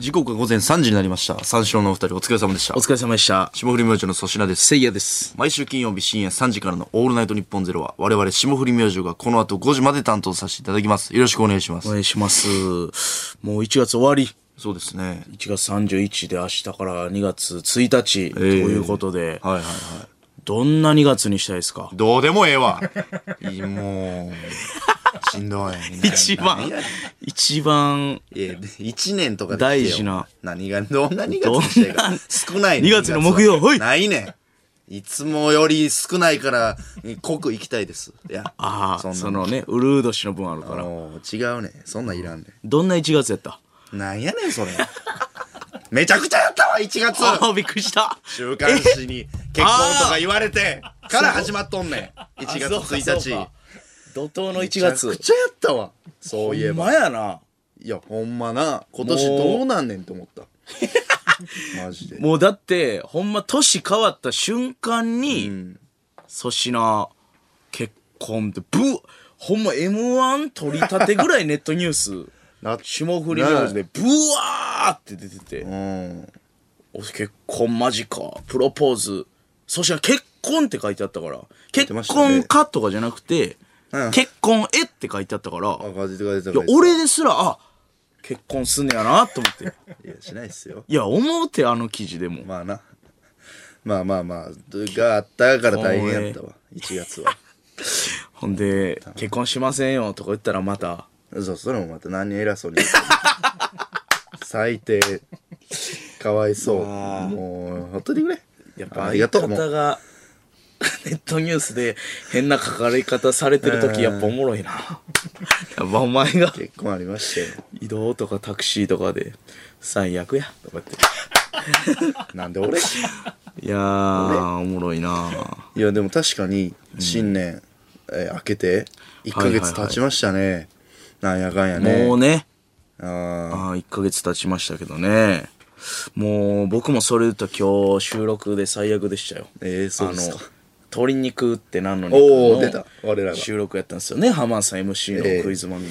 時刻は午前3時になりました。三四郎のお二人お疲れ様でしたお。疲れ様でした。霜降り明星の粗品です。せいやです。毎週金曜日深夜3時からのオールナイトニッポンゼロは我々霜降り明星がこの後5時まで担当させていただきます。よろしくお願いします。お願いします。もう1月終わり。そうですね。1月31で明日から2月1日ということで、はいはいはい。どんな2月にしたいですか？どうでもええわ。いいもう、しんどい。一番、一番、いや、1年とかで大事な。何が、どんな2月に。少ないね2月の木曜2ははいないねん。いつもより少ないから、濃く行きたいです。いや、ああ、そのね、ウルード氏の分あるから。違うねんそんなんいらんねどんな1月やった？ん。なんやねん、それ。めちゃくちゃやったわ、1月びっくりした。週刊誌に結婚とか言われて、から始まっとんねん。1月あそうか1日。そうか怒涛の1めちゃ月。くちゃやったわ。そういえば。ほんまやな。いや、ほんまな。今年どうなんねんって思った。マジで。もうだって、ほんま年変わった瞬間に、ん粗品、結婚って、ブほんま M1 取り立てぐらいネットニュース、な霜降り明星でブワーって出てて、うん。お結婚間近、プロポーズ、粗品結婚って書いてあったから、結婚かとかじゃなくて、うん結婚えって書いてあったから、いや、俺ですら、あ、結婚すんねやなと思って。いや、しないっすよ。いや、思うて、あの記事でも。まあな。まあまあまあ、があったから大変やったわ。1月は。ほんで、結婚しませんよとか言ったらまた、そう、それもまた何偉そうに。最低。かわいそう。もう、ほっといてくれ。やっぱありがとう。もう相方が ネットニュースで変な書かれ方されてる時やっぱおもろいな。やっぱお前が結婚ありましたよ。移動とかタクシーとかで最悪やとか言って。なんで俺？いやー、おもろいないや、でも確かに、新年、えー明けて、1ヶ月経ちましたね。なんやかんやね。もうね、ああ1ヶ月経ちましたけどね。もう僕もそれ言ったら今日収録で最悪でしたよ。ーえー、そうですか。鶏肉って何の肉のおー出た。我らが。収録やったんですよね。浜田さん MC ええ。のクイズ番組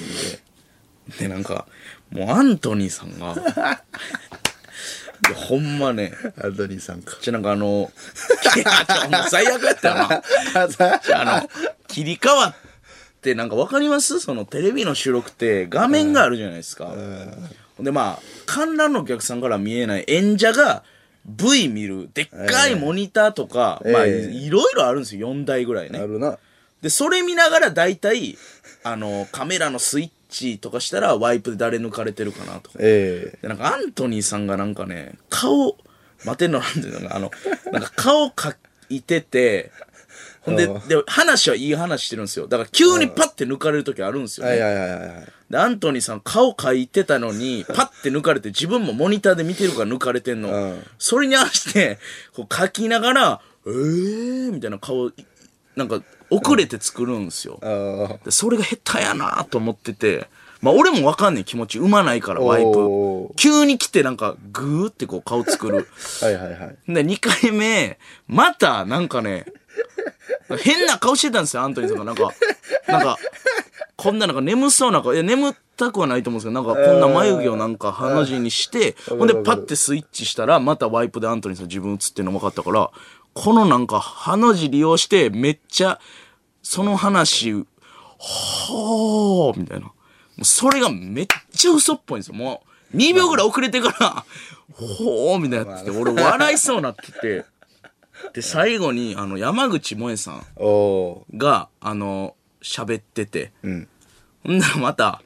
で、でなんかもうアントニーさんが。い やほんまね。アルドニーさんか。じゃなんかあのいやちょもう最悪やったよな。あの切り替わってなんかわかります？そのテレビの収録って画面があるじゃないですか、でまあ観覧のお客さんから見えない演者が V 見るでっかいモニターとか、まあええいろいろあるんですよ4台ぐらいねあるな。で、それ見ながら大体、あの、カメラのスイッチとかしたらワイプで誰抜かれてるかなとか。えで、なんかアントニーさんがなんかね、顔、待てんのなんていうのか、あの、なんか顔かいてて、ほんで、うんで、話はいい話してるんですよ。だから急にパッて抜かれる時あるんですえよ、ね。はいはいはいはい。で、アントニーさん顔描いてたのに、パッて抜かれて、自分もモニターで見てるから抜かれてんの。うんそれに合わせて、こう描きながら、えーみたいな顔、なんか、遅れて作るんですよ。それが下手やなと思ってて、まあ俺もわかんねん気持ち、生まないから、ワイ。プ急に来てなんか、グーってこう顔作る。あ。はいはいはい。で、2回目、また、なんかね、変な顔してたんですよ、アントニーさんが。なんか、なんか、こんななんか眠そうな顔、いや、眠たくはないと思うんですけど、なんかこんな眉毛をなんか鼻血にして、ほんでパッてスイッチしたら、またワイプでアントニーさん自分映ってるの分かったから、このなんか鼻血利用して、めっちゃ、その話、ほー、みたいな。もうそれがめっちゃ嘘っぽいんですよ。もう、2秒ぐらい遅れてから、ほー、みたいなやってて、俺笑いそうになってて、で、最後に、あの、山口萌さん。が、あの、喋ってて、んほんならまた、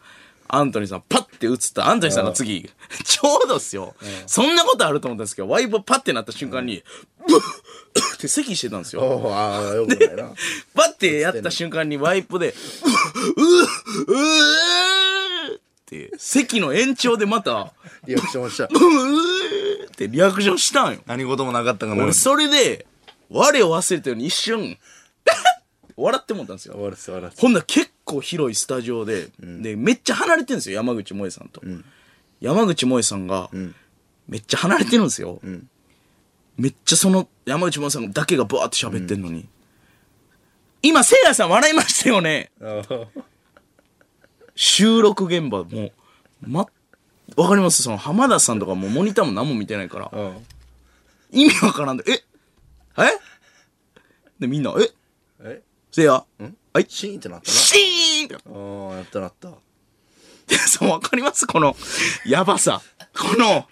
アントニーさんパッて映った、アントニーさんの次、ちょうどっすよ。そんなことあると思ったんですけど、ワイプパッてなった瞬間に、ブッって咳してたんですよ。ああ、よくないな。パッてやった瞬間にワイプで、ううううって、席の延長でまた、リアクションした。うーってリアクションしたんよ。何事もなかったかのよう俺に。それで、我を忘れたように一瞬、笑ってもったんですよ。終わらせ終わらせ。ほんなら結構広いスタジオで、で、めっちゃ離れてるんですよ、山口萌さんと。山口萌さんが、めっちゃ離れてるんですよ。めっちゃその山口萌さんだけがバーって喋ってんのに。今、せいやさん笑いましたよね。収録現場もう、わかります？その浜田さんとかもうモニターも何も見てないから、うん。意味わからん。で、え？え？で、みんな、え？え？せいやはい。シーンってなったシーンって。なああやったなった。でそう、わかります？この、やばさ。この、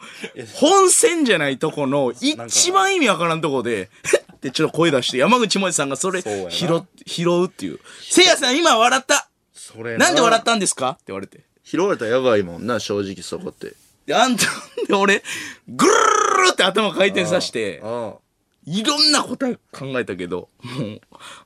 本線じゃないとこの、一番意味わからんとこで、へっってちょっと声出して、山口もえさんがそれそうやな。拾っ、拾うっていう。せいやさん今笑ったそれなんで笑ったんですか？って言われて。拾われたらやばいもんな正直そこってで、あんた、で、俺、ぐるるるって頭回転させて、あいろんな答え考えたけど、もう、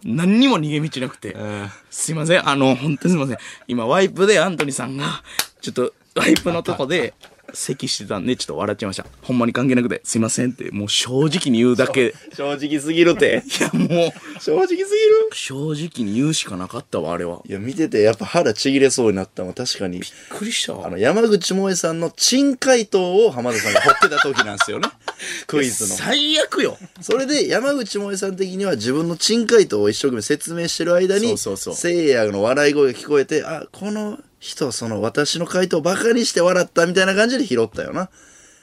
何にも逃げ道なくて。あすいません。あの、本当にすいません。今、ワイプでアントニーさんが、ちょっと、ワイプのとこで、咳してたんで、ちょっと笑っちゃいました。ほんまに関係なくて、すいませんって、もう正直に言うだけ。い正直すぎるってや、もう、正直すぎる？正直に言うしかなかったわ、あれは。いや見ててやっぱ腹ちぎれそうになったのは確かにびっくりしたわ。あの山口萌えさんの珍回答を浜田さんが掘ってた時なんですよね クイズの最悪よ。それで山口萌えさん的には自分の珍回答を一生懸命説明してる間にそうそうそうせいやの笑い声が聞こえてあこの人その私の回答をバカにして笑ったみたいな感じで拾ったよな。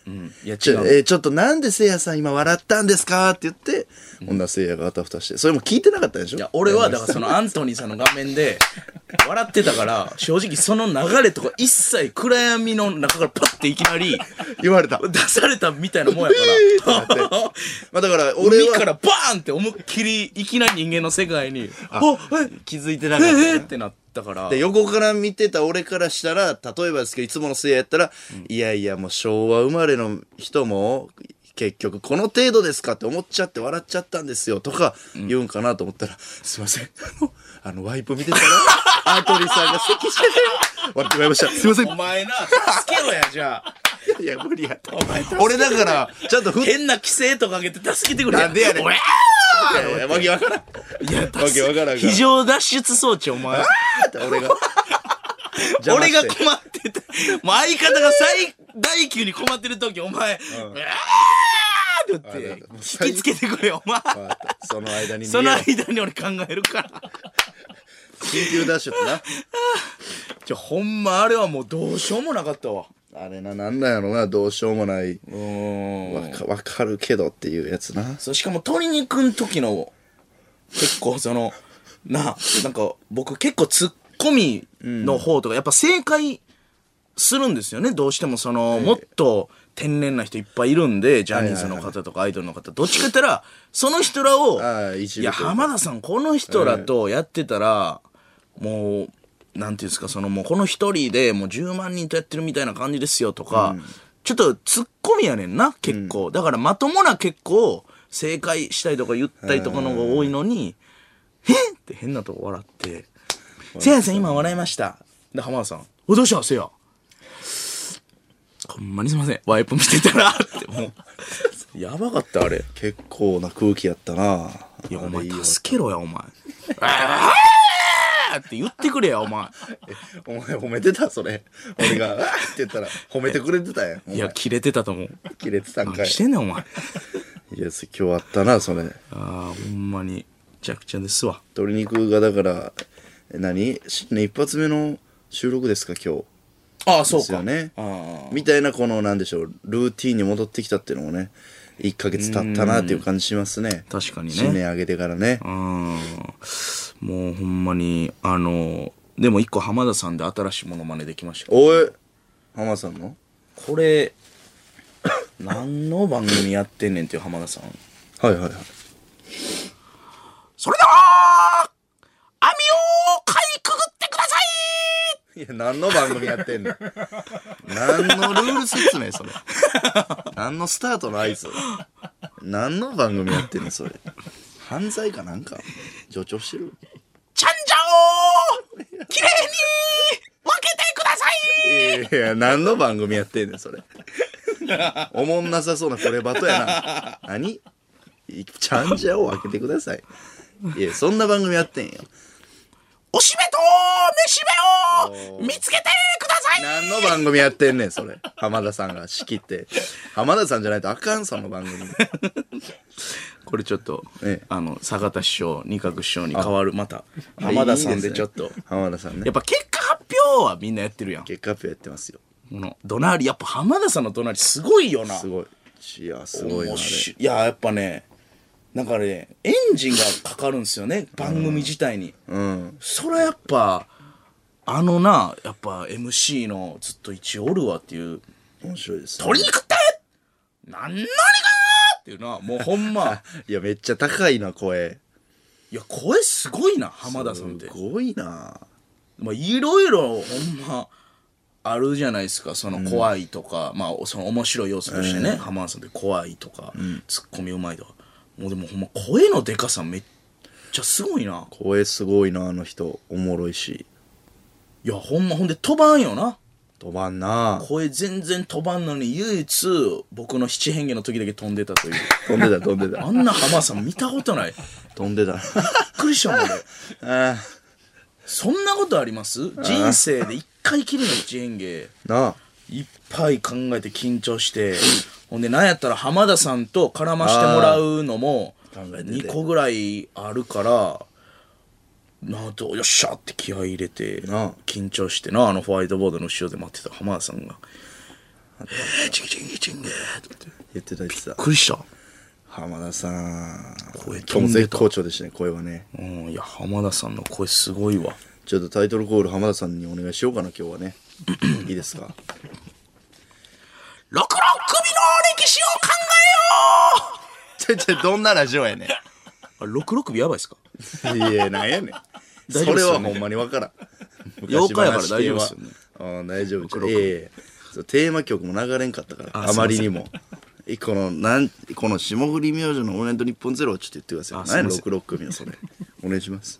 うん。いや。えーちょっとなんでせいやさん今笑ったんですか？って言って、ほん。ならせいやがあたふたして。それも聞いてなかったでしょ？いや、俺は、だからそのアントニーさんの画面で、笑ってたから、正直その流れとか一切暗闇の中からパッていきなり、言われた。出されたみたいなもんやから。まあだから俺は海からバーンって思いっきりいきなり人間の世界に「あ。え？気づいてなえかった、ええってなったからで横から見てた俺からしたら例えばですけどいつものせいややったら、いやいやもう昭和生まれの人も結局この程度ですかって思っちゃって笑っちゃったんですよ。とか言うんかなと思ったら、すいません。あのあのワイプ見てたらアートリーさんが咳してて笑ってしまいました。すいません。お前な助けろやじゃあ。いや無理やった。俺だからちゃんとふっ変な規制とかけて助けてくれ。なんでやねん。いやわけわからん。いやわけわからん非常脱出装置お前。俺が。俺が困っててもう相方が最大級に困ってる時お前「うわー!」って。言ってきつけてくれよお前。その間に逃その間に俺考えるから緊急ダッシュってな。じゃほんまあれはもうどうしようもなかったわ。あれな、なんなんやろな、どうしようもない。うん。わかわかるけどっていうやつな。そうしかも鶏肉の時の結構そのななんか僕結構ツッコミの方とかやっぱ正解するんですよね。どうしてもその、もっと天然な人いっぱいいるんでジャニーズの方とかアイドルの方。どっちか言ったらその人らをああ、一いや部と。いうか浜田さんこの人らとやってたら、もうなんていうんですかそのもうこの一人でもう10万人とやってるみたいな感じですよとか、ちょっとツッコミやねんな結構、だからまともな結構正解したりとか言ったりとかの方が多いのに「へっ!」って変なとこ笑って「せいやさん今笑いました」で浜田さん「おどうした？せいや」ほんまにすいませんワイプ見てたらってもうやばかったあれ結構な空気やったな。いや、お前助けろや、お前。あーって言ってくれや、お前。お前褒めてたそれ。俺が、あーって言ったら褒めてくれてたやん。いや、切れてたと思う。切れてたんかい何。してんねん、お前。あ いや、今日あったな、それ。あ、ほんまに。めちゃくちゃですわ。鶏肉がだから、え何？新年一発目の収録ですか、今日。ああ、そうか。ねあみたいな、この、なんでしょう、ルーティンに戻ってきたっていうのもね、1ヶ月経ったなっていう感じしますね。確かにね新年あげてからね。あ。うん。もうほんまに、あの、でも一個浜田さんで新しいものまねできましたよ。おい浜さんの？これ、何の番組やってんねんっていう浜田さん。はいはいはい。それでは、網をいいや、何の番組やってんの何のルール説明それ。何のスタートの合図何の番組やってんのそれ。犯罪かなんか助長してるちゃんじゃをきれいに分けてくださいいやいや、何の番組やってんねん、それ。おもんなさそうなこれバトやな。何?いちゃんじゃを開けてください。いや、そんな番組やってんよ。おしめと飯目を見つけてください何の番組やってんねん、それ。浜田さんが仕切って。浜田さんじゃないとあかん、その番組。これちょっと、ええあの坂田師匠二角師匠に変わるまた浜田さんでちょっと浜田さんねやっ。ぱ結果発表はみんなやってるやん結果発表やってますよ。この怒鳴りやっぱ浜田さんの怒鳴りすごいよなすごいいやすごいいややっぱねなんかねエンジンがかかるんですよね番組自体に、うん。それやっぱあのなやっぱ MC のずっと一応おるわっていう。面白いです、「ね、鶏肉って何何が!」っていうなもうほんま。いやめっちゃ高いな声。いや声すごいな浜田さんって。すごいな。まあいろいろほんまあるじゃないですか。その怖いとか、まあその面白い要素としてね、浜田さんって怖いとか、ツッコミうまいとかもうでもほんま声のでかさめっちゃすごいな。声すごいなあの人。おもろいし。いやほんまほんで飛ばんよな。飛ばんな。声全然飛ばんのに唯一僕の七変化の時だけ飛んでたという。飛んでた飛んでた。あんな浜田さん見たことない。びっ飛んでた。くりしたもん俺。あそんなことあります？人生で一回きりの七変化。ーなあいっぱい考えて緊張してほんでなんやったら浜田さんと絡ましてもらうのも考えてて。2個ぐらいあるからなんとよっしゃって気合い入れて緊張してなあのホワイトボードの後ろで待ってた浜田さんが「えー、チキチキチンゲー」って。言ってた言ってた。びっくりした。浜田さん。声飛んで好調でしたね声はね。うんいや浜田さんの声すごいわ。ちょっとタイトルコール浜田さんにお願いしようかな今日はねいいですか？六六首の歴史を考ちょちょどんなラジオやねえようあ六六首やばいっすか？んいやなんやねん。大丈夫っすよね。それはほんまにわからん。妖怪やから大丈夫っすよね。ああ大丈夫。ええ。そうテーマ曲も流れんかったからあまりにも。えこのなんこの霜降り明星の「オールナイトニッポンゼロをちょっと言ってください。あすいません。何や六六組のそれ。お願いします。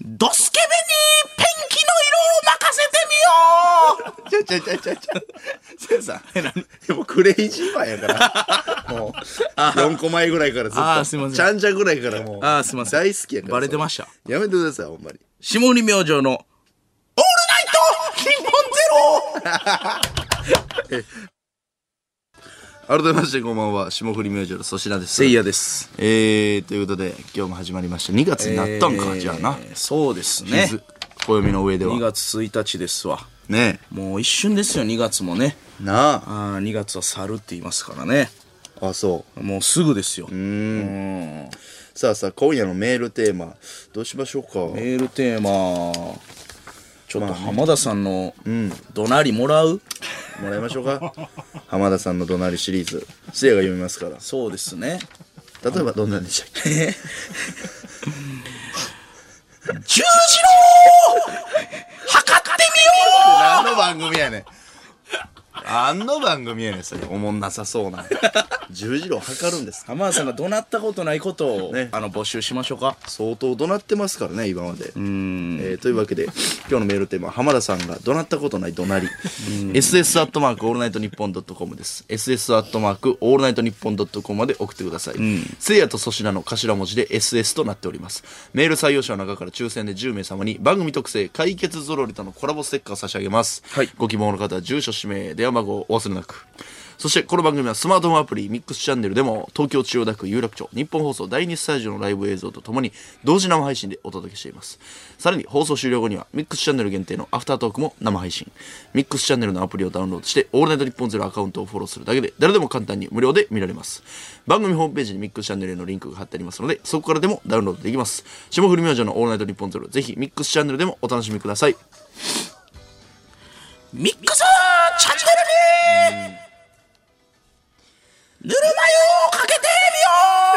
ドスケベにペンキの色を任せようちゃちゃちゃちゃちゃせやさんもうクレイジーマンやから。もう4個前ぐらいからずっと。あーすいません。ちゃんちゃんぐらいからもうあーすいません。大好きやからバレてました。やめてくださいほんまに。霜降り明星のオールナイト日本ゼロ。改めましてこんばんは霜降り明星の粗品です。せいやです。えー、ということで今日も始まりました。2月になったんか、えーじゃあな。そうですね暦の上では。2月1日ですわ。ね。もう一瞬ですよ2月もね。えなあ。あー2月は去るって言いますからね。あそもうすぐですよ。ううん。さあさあ今夜のメールテーマどうしましょうか？メールテーマちょっと浜田さんの怒鳴りもらう、もらいましょうか。浜田さんの怒鳴りシリーズ。せいやが読みますから。そうですね。例えばどんなんでしたっけ？十字路測ってみよう。何の番組やねん。何の番組やねんそれ。おもんなさそうな。十字路測るんですう浜田さんが怒鳴ったことないことを、ね。あの募集しましょうか。相当怒鳴ってますからね今まで。うん。えーというわけで今日のメールテーマは浜田さんが怒鳴ったことない怒鳴り。SS アットマークオールナイトニッポンドットコムです。SS アットマークオールナイトニッポンドットコムまで送ってください、せいやと粗品の頭文字で SS となっております。メール採用者の中から抽選で10名様に番組特製かいけつゾロリとのコラボステッカーを差し上げます、はい。ご希望の方は住所氏名電話番号をお忘れなくそしてこの番組はスマートフォンアプリミックスチャンネルでも東京千代田区有楽町ニッポン放送第2スタジオのライブ映像とともに同時生配信でお届けしています。さらに放送終了後にはミックスチャンネル限定のアフタートークも生配信。ミックスチャンネルのアプリをダウンロードしてオールナイトニッポンゼロアカウントをフォローするだけで誰でも簡単に無料で見られます。番組ホームページにミックスチャンネルへのリンクが貼ってありますのでそこからでもダウンロードできます。霜降り明星のオールナイトニッポンゼロぜひミックスチャンネルでもお楽しみください。ミックスチャンネルぬるま湯をかけて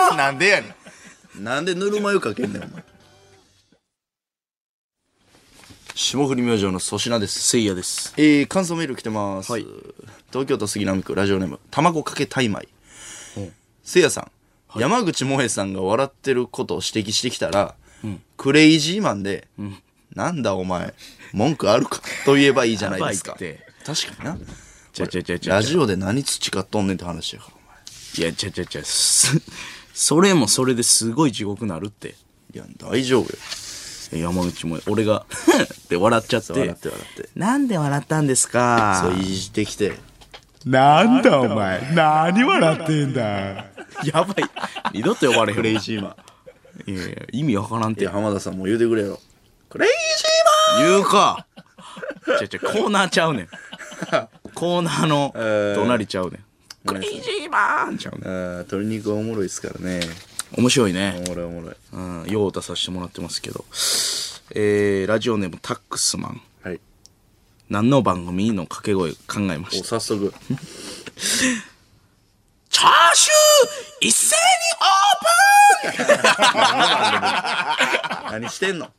みようなんでやねん。なんでぬるま湯かけんねん、お前。霜降り明星の粗品です。せいやですえー、感想メール来てます。はい東京都杉並区ラジオネーム、卵かけタイマイ。せいやさん、山口萌えさんが笑ってることを指摘してきたら、クレイジーマンで、なんだお前、文句あるか？と言えばいいじゃないですか。やばいって確かにな。ちゃちゃちゃちゃラジオで何培っとんねんって話やから。いやちゃちゃちゃすそれもそれですごい地獄なるって。いや、大丈夫よ。山口も俺が って笑っちゃって。笑って笑って。なんで笑ったんですか？そう、いじってきて、なんだお前。何笑ってんだ。やばい。二度と呼ばれへんクレイジーマン。いやいや意味わからんって。浜田さんも言うてくれよ。クレイジ言うか。ちゃちゃコーナーちゃうねん。コーナーの ー。隣ちゃうねん。クレイジーバーンちゃうねん。あー鶏肉はおもろいですからね面白いね。おもろいおもろいうん、よう出させてもらってますけど。えー、ラジオネームタックスマン。はい何の番組の掛け声考えまおした？早速 チャーシュー一斉にオープン 何してんの？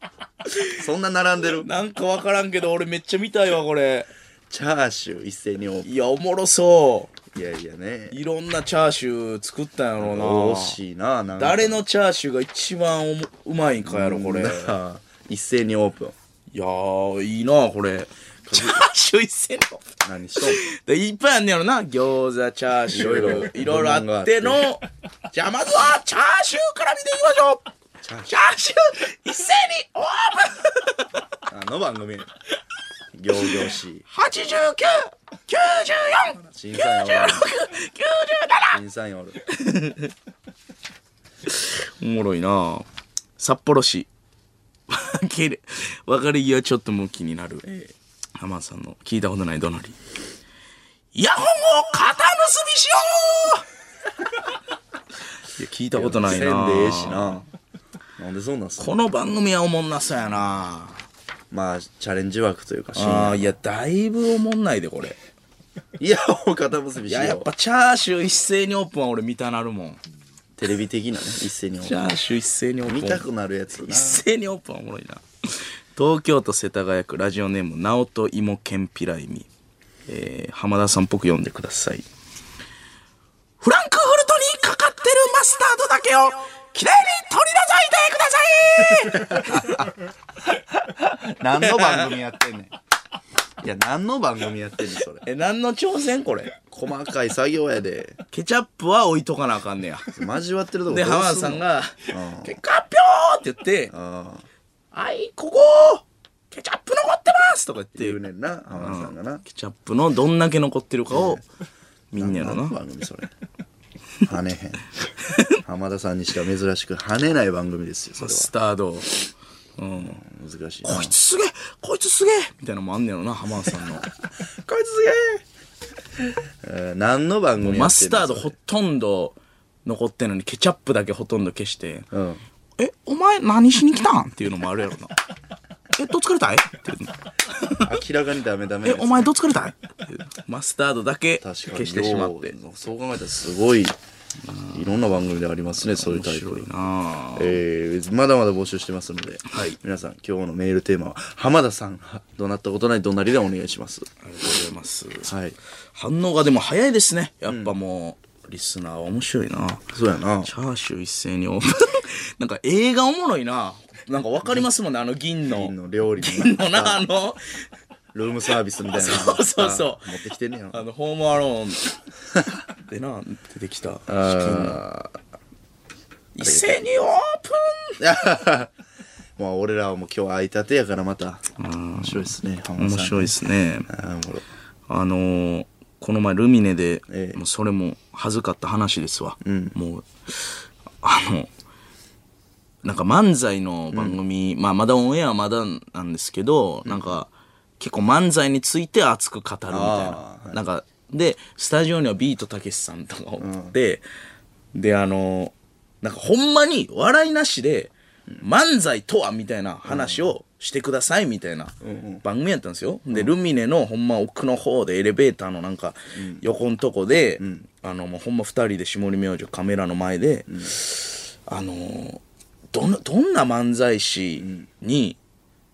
そんな並んでる？なんかわからんけど、俺めっちゃ見たいわ、これ。チャーシュー一斉にオープいや、おもろそンいやいやね。う。いろんなチャーシュー作ったんやろうな。惜しいななんか。誰のチャーシューが一番おもうまいんかやろ、これ。いなあ一斉にオープン。やー、いいな、これ。チャーシュー一斉にオープン。何しとん でいっぱいあんねやろな。餃子チャーシュー。いろいろ。いろいろあってのじゃあまずはチャーシューから見ていきましょう。チャーシュー。一斉にオープン。あの番組行々し。い8994審査員おる97審査員おるおもろいな。札幌市。別れ際ちょっともう気になる、浜田さんの聞いたことないどなり。イヤホンを肩結びしよう。いや聞いたことないな。せんでええしな。なんでそんなんこの番組はおもんなそうやなまあチャレンジ枠というか深ああ夜いやだいぶおもんないでこれ。いやもう肩結びしよう。いややっぱチャーシュー一斉にオープンは俺見たなるもん。テレビ的なね一斉にオーチャプーシュー一斉にオープン。ン見たくなるやつな。一斉にオープンはおもろいな。東京都世田谷区ラジオネーム直人芋けんぴらいみ、えー、浜田さんっぽく読んでください。フランクフルトにかかってるマスタードだけをきれいに取り除いてください何の番組やってんねん。いや何の番組やってんねんそれ。え何の挑戦これ？細かい作業やで。ケチャップは置いとかなあかんねや。交わってるとこで浜田さんがうん「結果発表!」って言ってはい、ここケチャップ残ってますとか言って。言うねんな浜田さんがな。ケチャップのどんだけ残ってるかを見んねやろ何のな。番組それ跳ねへん。浜田さんにしか珍しく跳ねない番組ですよそれスタード。うん。は難しいな。こいつすげえこいつすげえみたいなのもあんねやろな、浜田さんの。こいつすげえ。えー何の番組やってんの？マスタードほとんど残ってんのにケチャップだけほとんど消して、うん。え、お前何しに来たん？っていうのもあるやろな。え、どつかれたい？っていうの明らかにダメダメえ、お前どつかれたい？っていうマスタードだけ消してしまって。そう考えたらすごいいろんな番組でありますねそういうタイトル面白いなあ。えー、まだまだ募集してますので、はい。皆さん今日のメールテーマは浜田さんどなったことない？どなりでお願いします。ありがとうございます。はい。反応がでも早いですね。やっぱもう、リスナーは面白いな。そうやな。チャーシュー一斉にオープン。なんか映画おもろいな。なんかわかりますもんね、あの銀の。銀の料理銀ののな、あの、ルームサービスみたいなの。そうそうそう持ってきてんねや。あの、ホームアローン。でな、出てきた。あ一斉にオープー まあ俺らはもう今日会いたてやからまた。面白いですね面白いですね。あのーこの前ルミネで、ええ。もうそれも恥ずかった話ですわ、もうあのなんか漫才の番組、まあまだオンエアはまだなんですけど、なんか結構漫才について熱く語るみたいな、あーなんかでスタジオにはビートたけしさんとかおって、であのなんかほんまに笑いなしで漫才とはみたいな話をしてくださいみたいな番組やったんですよ。で、ルミネのほんま奥の方でエレベーターのなんか横のとこで、あのもうほんま二人で下り明星カメラの前で、あのどんな、どんな漫才師に、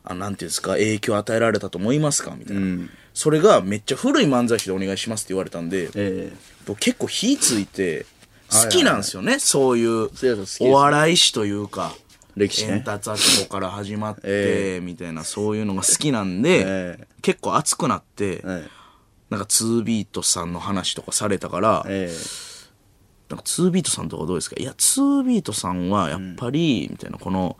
あなんていうんですか、影響を与えられたと思いますかみたいな、それがめっちゃ古い漫才師でお願いしますって言われたんで、え僕結構火ついて好きなんですよね、そういうそういうお笑い師というか歴史ね。エンタツアキコから始まって、えみたいなそういうのが好きなんで、ええ。結構熱くなって、えなんか2ビートさんの話とかされたから、えなんか2ビートさんとかどうですか？いや2ビートさんはやっぱり、みたいなこの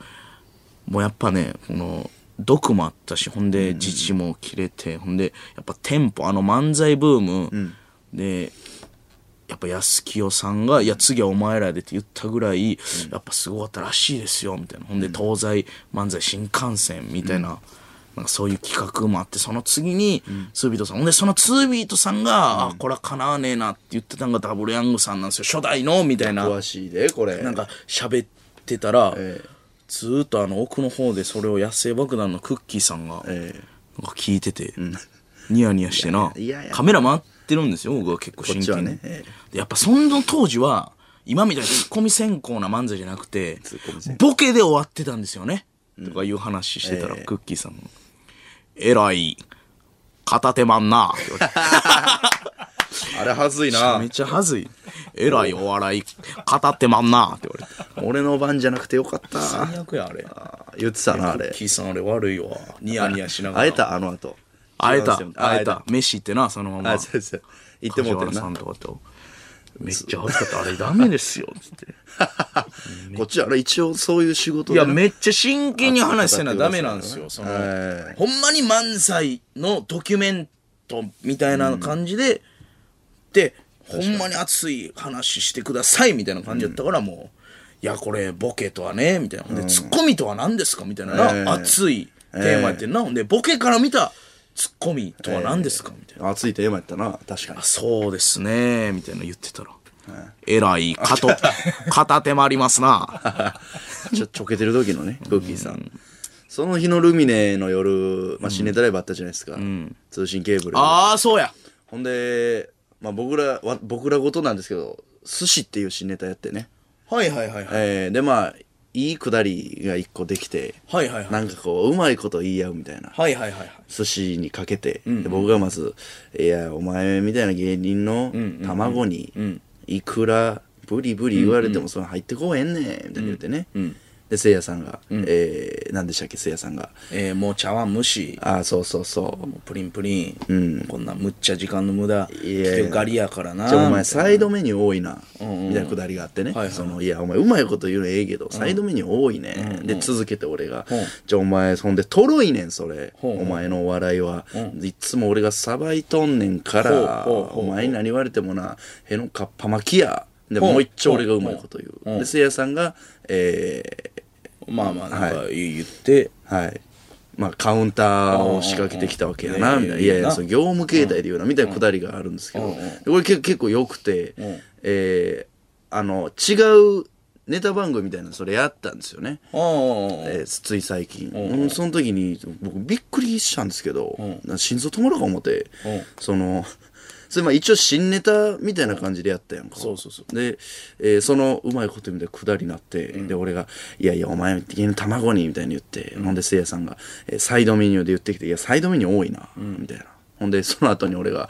もうやっぱねこの毒もあったしほんで自治も切れて、ほんでやっぱテンポあの漫才ブーム、でやっぱ安清さんが「いや次はお前らで」って言ったぐらい、やっぱすごかったらしいですよみたいな。ほんで東西漫才新幹線みたいななんかそういう企画もあって、その次に、ツービートさん。ほんで、そのツービートさんが、あ、これは叶わねえなって言ってたのがダブルヤングさんなんですよ。初代の、みたいな。詳しいでこれ。なんか喋ってたら、ええ。ずーっとあの奥の方でそれを野生爆弾のクッキーさんが、えなんか聞いてて、ニヤニヤしてな、カメラ回ってるんですよ、僕は結構真剣に。ねえでやっぱその当時は、今みたいにツッコミ先行な漫才じゃなくてボケで終わってたんですよね。とかいう話してたら、ええクッキーさんも、えらい、片手間んな、って言われてあれはずいなめっちゃはずい。えらいお笑い、片手間んな、って言われて。俺の番じゃなくてよかった最悪や、あれ。言ってたなあクッれキーさんあれ悪いわ。ニヤニヤしながら。会えたあの後会えた。会えた。飯行ってな、そのまま。あそうそう言ってもうさなんとかと。めっちゃ暑かった。あれダメですよ。つって。こっちあれ一応そういう仕事いや、めっちゃ真剣に話せなダメなんですよ。その、はいほんまに漫才のドキュメントみたいな感じで、で、ほんまに熱い話してくださいみたいな感じだったから、もう、いや、これ、ボケとはね、みたいな。ほんで、ツッコミとは何ですかみたいな熱いテーマやってんな。ほんで、ボケから見たツッコミとは何ですか？みたいな。熱いテーマやったな。確かに。あそうですね、みたいな言ってたら。えらい、かと、片手間ありますな。ちょちょけてる時のねクッキーさん。その日のルミネの夜、まあ、新ネタライブあったじゃないですか、通信ケーブルああ、そうや。ほんで、まあ、僕らわ僕らごとなんですけど寿司っていう新ネタやってね、はいはいはいはい。えーでまあいいくだりが一個できて、はいはいはい。なんかこううまいこと言い合うみたいな。はいはいはいはい。寿司にかけて、で僕がまず「いやお前みたいな芸人の卵にいくらブリブリ言われてもそれ入ってこうへんねん」みたいな言ってね、でせいやさんが、えー、何でしたっけせいやさんが。えー、もう茶碗蒸し、ああそうそうそう。もうプリンプリン、こんなむっちゃ時間の無駄、いやガリやからな。じゃあお前サイドメニュー多いな、んみたいなくだりがあってね、はいはい。そのいやお前うまいこと言うのええけど、サイドメニュー多いね、で続けて俺が、う。んじゃあお前そんでとろいねんそれ、お前のお笑いは、いっつも俺がさばいとんねんから、お前に何言われてもなへのかっぱ巻きやでもう一丁俺がうまいこと言う、でせいやさんがえまあまあ、なんか言って、ーはい。まあカウンターを仕掛けてきたわけやな、うんみたいな。いやいや、うんそう業務形態で言うな、みたいなくだりがあるんですけど、これ結結構良くて、ん。えーあの、違うネタ番組みたいなのそれやったんですよね。えーつい最近、うんその時に僕びっくりしたんですけど、な心臓止まるか思って、うん。そのそれまあ一応新ネタみたいな感じでやったやんか。そうそうそう。で、えーそのうまいことみたいなくだりになって、で俺が「いやいやお前家の卵に」みたいに言って、ほんでせいやさんが、えーサイドメニューで言ってきて「いやサイドメニュー多いな」みたいな。ほんでその後に俺が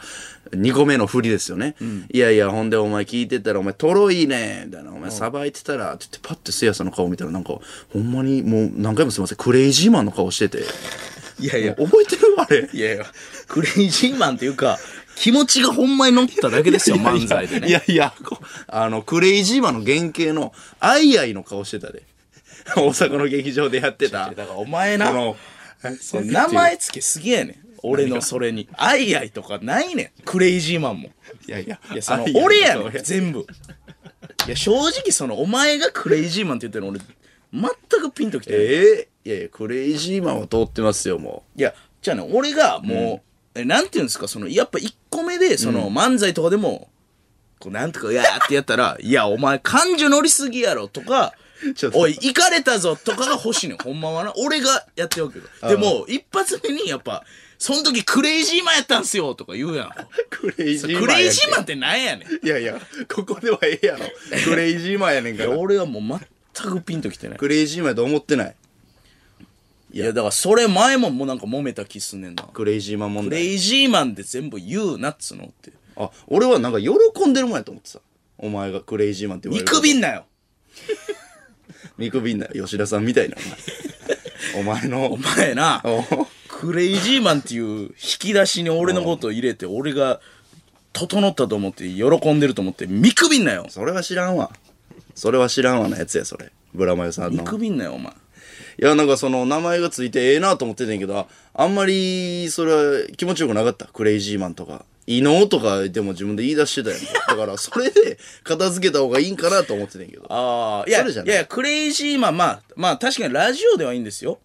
2個目の振りですよね、いやいやほんでお前聞いてたら「お前とろいね」みたいな「お前さばいてたら」って言ってパッてせいやさんの顔見たらなんかほんまにもう何回もすいませんクレイジーマンの顔してて。いやいや、覚えてるあれ。いやいや、クレイジーマンっていうか、気持ちがほんまに乗っただけですよ、漫才でね。いやいや、あの、クレイジーマンの原型の、アイアイの顔してたで。大阪の劇場でやってた。だからお前な、この、名前つけすぎやねん。俺のそれに。アイアイとかないねん。クレイジーマンも。いやいや、いや、その俺やねん、全部。いや、正直その、お前がクレイジーマンって言ってるの俺、全くピンときてない。ええいやいや、クレイジーマンは通ってますよ、もいや、じゃあね、俺がもう、えなんていうんですか、その、やっぱ1個目で、その、漫才とかでも、こう、なんとか、いやーってやったら、いや、お前、感情乗りすぎやろ、とかちょっ、とおい、行かれたぞ、とかが欲しいのよ ほんまはな。俺がやってるわけよ。でも、一発目に、やっぱ、その時クレイジーマンやったんすよ、とか言うやん。う。クレイジーマンクレイジーマンってなんやねん。いやいや、ここではええやろ。クレイジーマンやねんから。俺はもう全くピンときてない。クレイジーマンやと思ってない。いや、だからそれ前ももうなんか揉めた気すんねんな。クレイジーマン問題。クレイジーマンって全部言うなっつうのって。あ、俺はなんか喜んでるもんやと思ってた。お前がクレイジーマンって言わ見れる。くびんなよ。見くびんな。吉田さんみたいな。お 前お前のお。前な。おクレイジーマンっていう引き出しに俺のことを入れて、俺が整ったと思って、喜んでると思って、見くびんなよ。それは知らんわ。それは知らんわのやつや、それ。ブラマヨさん見の。くびんなよ、お前。いや、なんかその名前がついてええなと思ってたんやけど、ああんまりそれは気持ちよくなかった？クレイジーマンとか。異能とかでも自分で言い出してたやんか。だからそれで片付けた方がいいんかなと思ってたんやけど。ああ、いや、いやい？や、クレイジーマン、まあ、まあ確かにラジオではいいんですよ。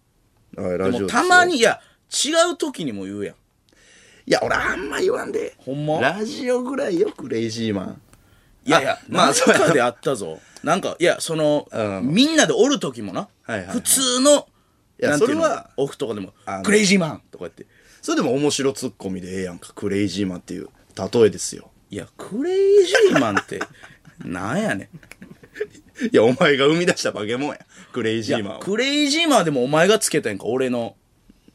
はい、ラジオですよたまに、いや、違う時にも言うやん。いや、俺あんま言わんで。ほんま？ラジオぐらいよ、クレイジーマン。いやいや、まあ、まあそかであったぞ。なんか、いや、その、うんみんなでおる時もな、はいはいはい普通の、いやなんていうのそれはオフとかでもあ、のクレイジーマンとか言って。それでも面白ツッコミでええやんか。クレイジーマンっていう例えですよ。いや、クレイジーマンって、なんやねん。いや、お前が生み出した化け物や。クレイジーマンは。クレイジーマンでもお前がつけたんやんか、俺の。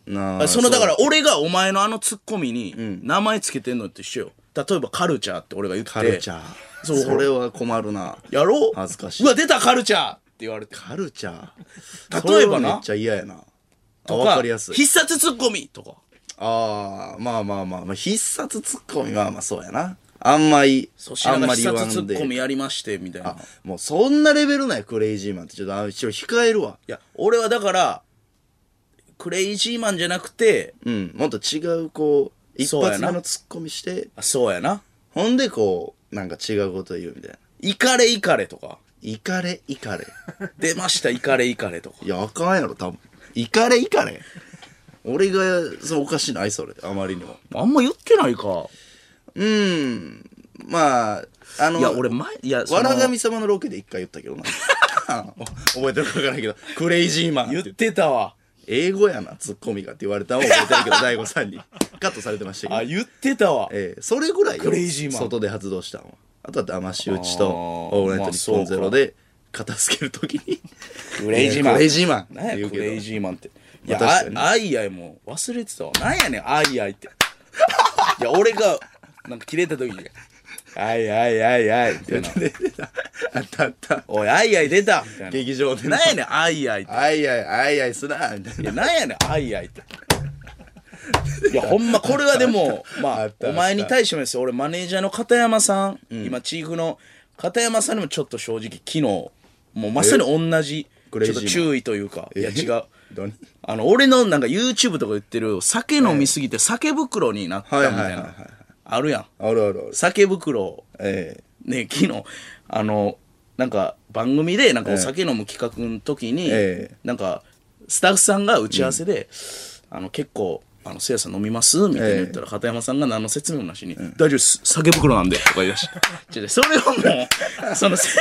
なあその、だから俺がお前のあのツッコミに、名前つけてんのって一緒よ。例えばカルチャーって俺が言って。カルチャー。そうそれは困るな。やろう恥ずかしいうわ、出たカルチャーって言われて。カルチャー？例えばなそれはめっちゃ嫌やな。あ、とわかりやすい。必殺ツッコミとか。ああ、まあまあまあ、まあ、必殺ツッコミはまあそうやな。あんまり、粗品があんまり必殺ツ言わんで。ッコミやりまして、みたいな。あ、もうそんなレベルなんや、クレイジーマンって。ちょっとあ一応控えるわ。いや、俺はだから、クレイジーマンじゃなくて、うん。もっと違う、こう、一発目のツッコミして、あそうやな。ほんでこう、なんか違うこと言うみたいな。イカレイカレとか。イカレ、イカレ。出ました、イカレイカレとか。いや、あかんやろ、多分。イカレ、イカレ。俺が、そう、おかしない、それ。あまりにも。あんま言ってないか。うん。まあ、あの、いや、俺前、いや、笑神様のロケで一回言ったけどな。覚えてるかわからないけど、クレイジーマン言ってたわ。英語やな、ツッコミがって言われたのを覚えてるけど、大悟さんに。カットされてましたけど。あ、言ってたわ。ええそれぐらいよクレイジーマン外で発動したのは。あとは騙し討ちと、オールナイトニッポンゼロで、片付けるときに、クレイジーマン。クレイジーマン何や、クレイジーマンって。いや、まああアイアイもう忘れてたわ。なんやねん、アイアイって。いや、俺が、なんか切れた時に、アイアイアイアイみた。いな。あったあった。おい、アイアイ出た。劇場で。なんやねん、アイアイって。あいあい、あいあいすな、みたいいや、な。なんやねん、アイアイって。いや、ほんま、これはでも、まあお前に対してもですよ、俺、マネージャーの片山さん、今、チーフの片山さんにもちょっと正直、昨日、もうまさに同じ、ちょっと注意というか、いや、え違う。何あの、俺のなんか YouTube とか言ってる、酒飲みすぎて酒袋になったみたいな。いあるやん。あるあるある。酒袋、えね、昨日、あの、なんか番組でなんかお酒飲む企画の時に、ええ。なんかスタッフさんが打ち合わせで、あの結構、あの、せいやさん飲みます？みたいな言ったら、片山さんが何の説明もなしに、大丈夫です、酒袋なんで、とか言い出して。違 うそれはもう、その説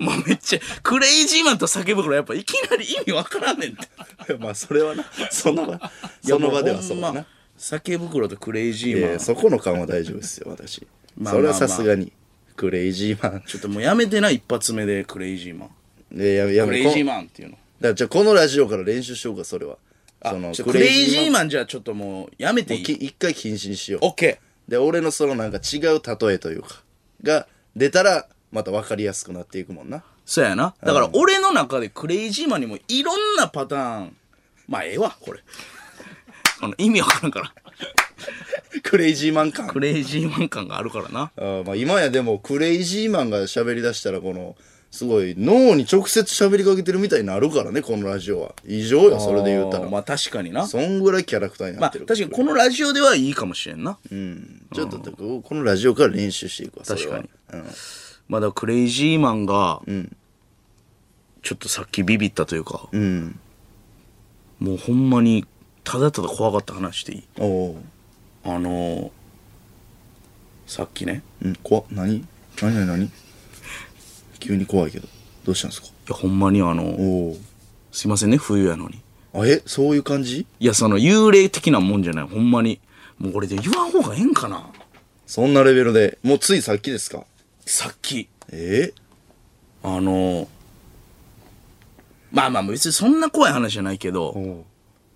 明、もうめっちゃ、クレイジーマンと酒袋やっぱいきなり意味わからんねんって。えまあ、それはな、その場、その場ではそうだな。酒袋とクレイジーマン。そこの感は大丈夫ですよ、私。まあそれはさすがに、クレイジーマン。ちょっともうやめてな、一発目でクレイジーマン。いや、いや、クレイジーン。マンっていうの。だからじゃあこのラジオから練習しようか、それは。あそのクレイジーン。マンじゃあちょっともうやめていい？一回禁止にしよう。オッケで、俺のそのなんか違う例えというか、が出たら、また分かりやすくなっていくもんな。ー。そうやな。だから俺の中でクレイジーマンにもいろんなパターン。まあええわ、これ。あの意味わからんから。クレイジーマン感。クレイジーマン感があるからな。あーまあ今やでもクレイジーマンが喋り出したらこのすごい脳に直接喋りかけてるみたいになるからねこのラジオは。異常よそれで言うたら。まあ確かにな。そんぐらいキャラクターにまあなってる、確かにこのラジオではいいかもしれんな。うん。ちょっとここのラジオから練習していくわそれは。確まあだからクレイジーマンが、ちょっとさっきビビったというか、うん、うん、もうほんまにただただ怖かった話していい？おおあのー、さっきね、うん怖っ何？何何？何？急に怖いけど。どうしたんですか？いやほんまにあのおおすいませんね冬やのに。あえ？そういう感じ？いやその幽霊的なもんじゃない。ほんまに。もうこれで言わん方がええんかな？そんなレベルで。もうついさっきですか？さっき。え？あのー、まあまあ別にそんな怖い話じゃないけどお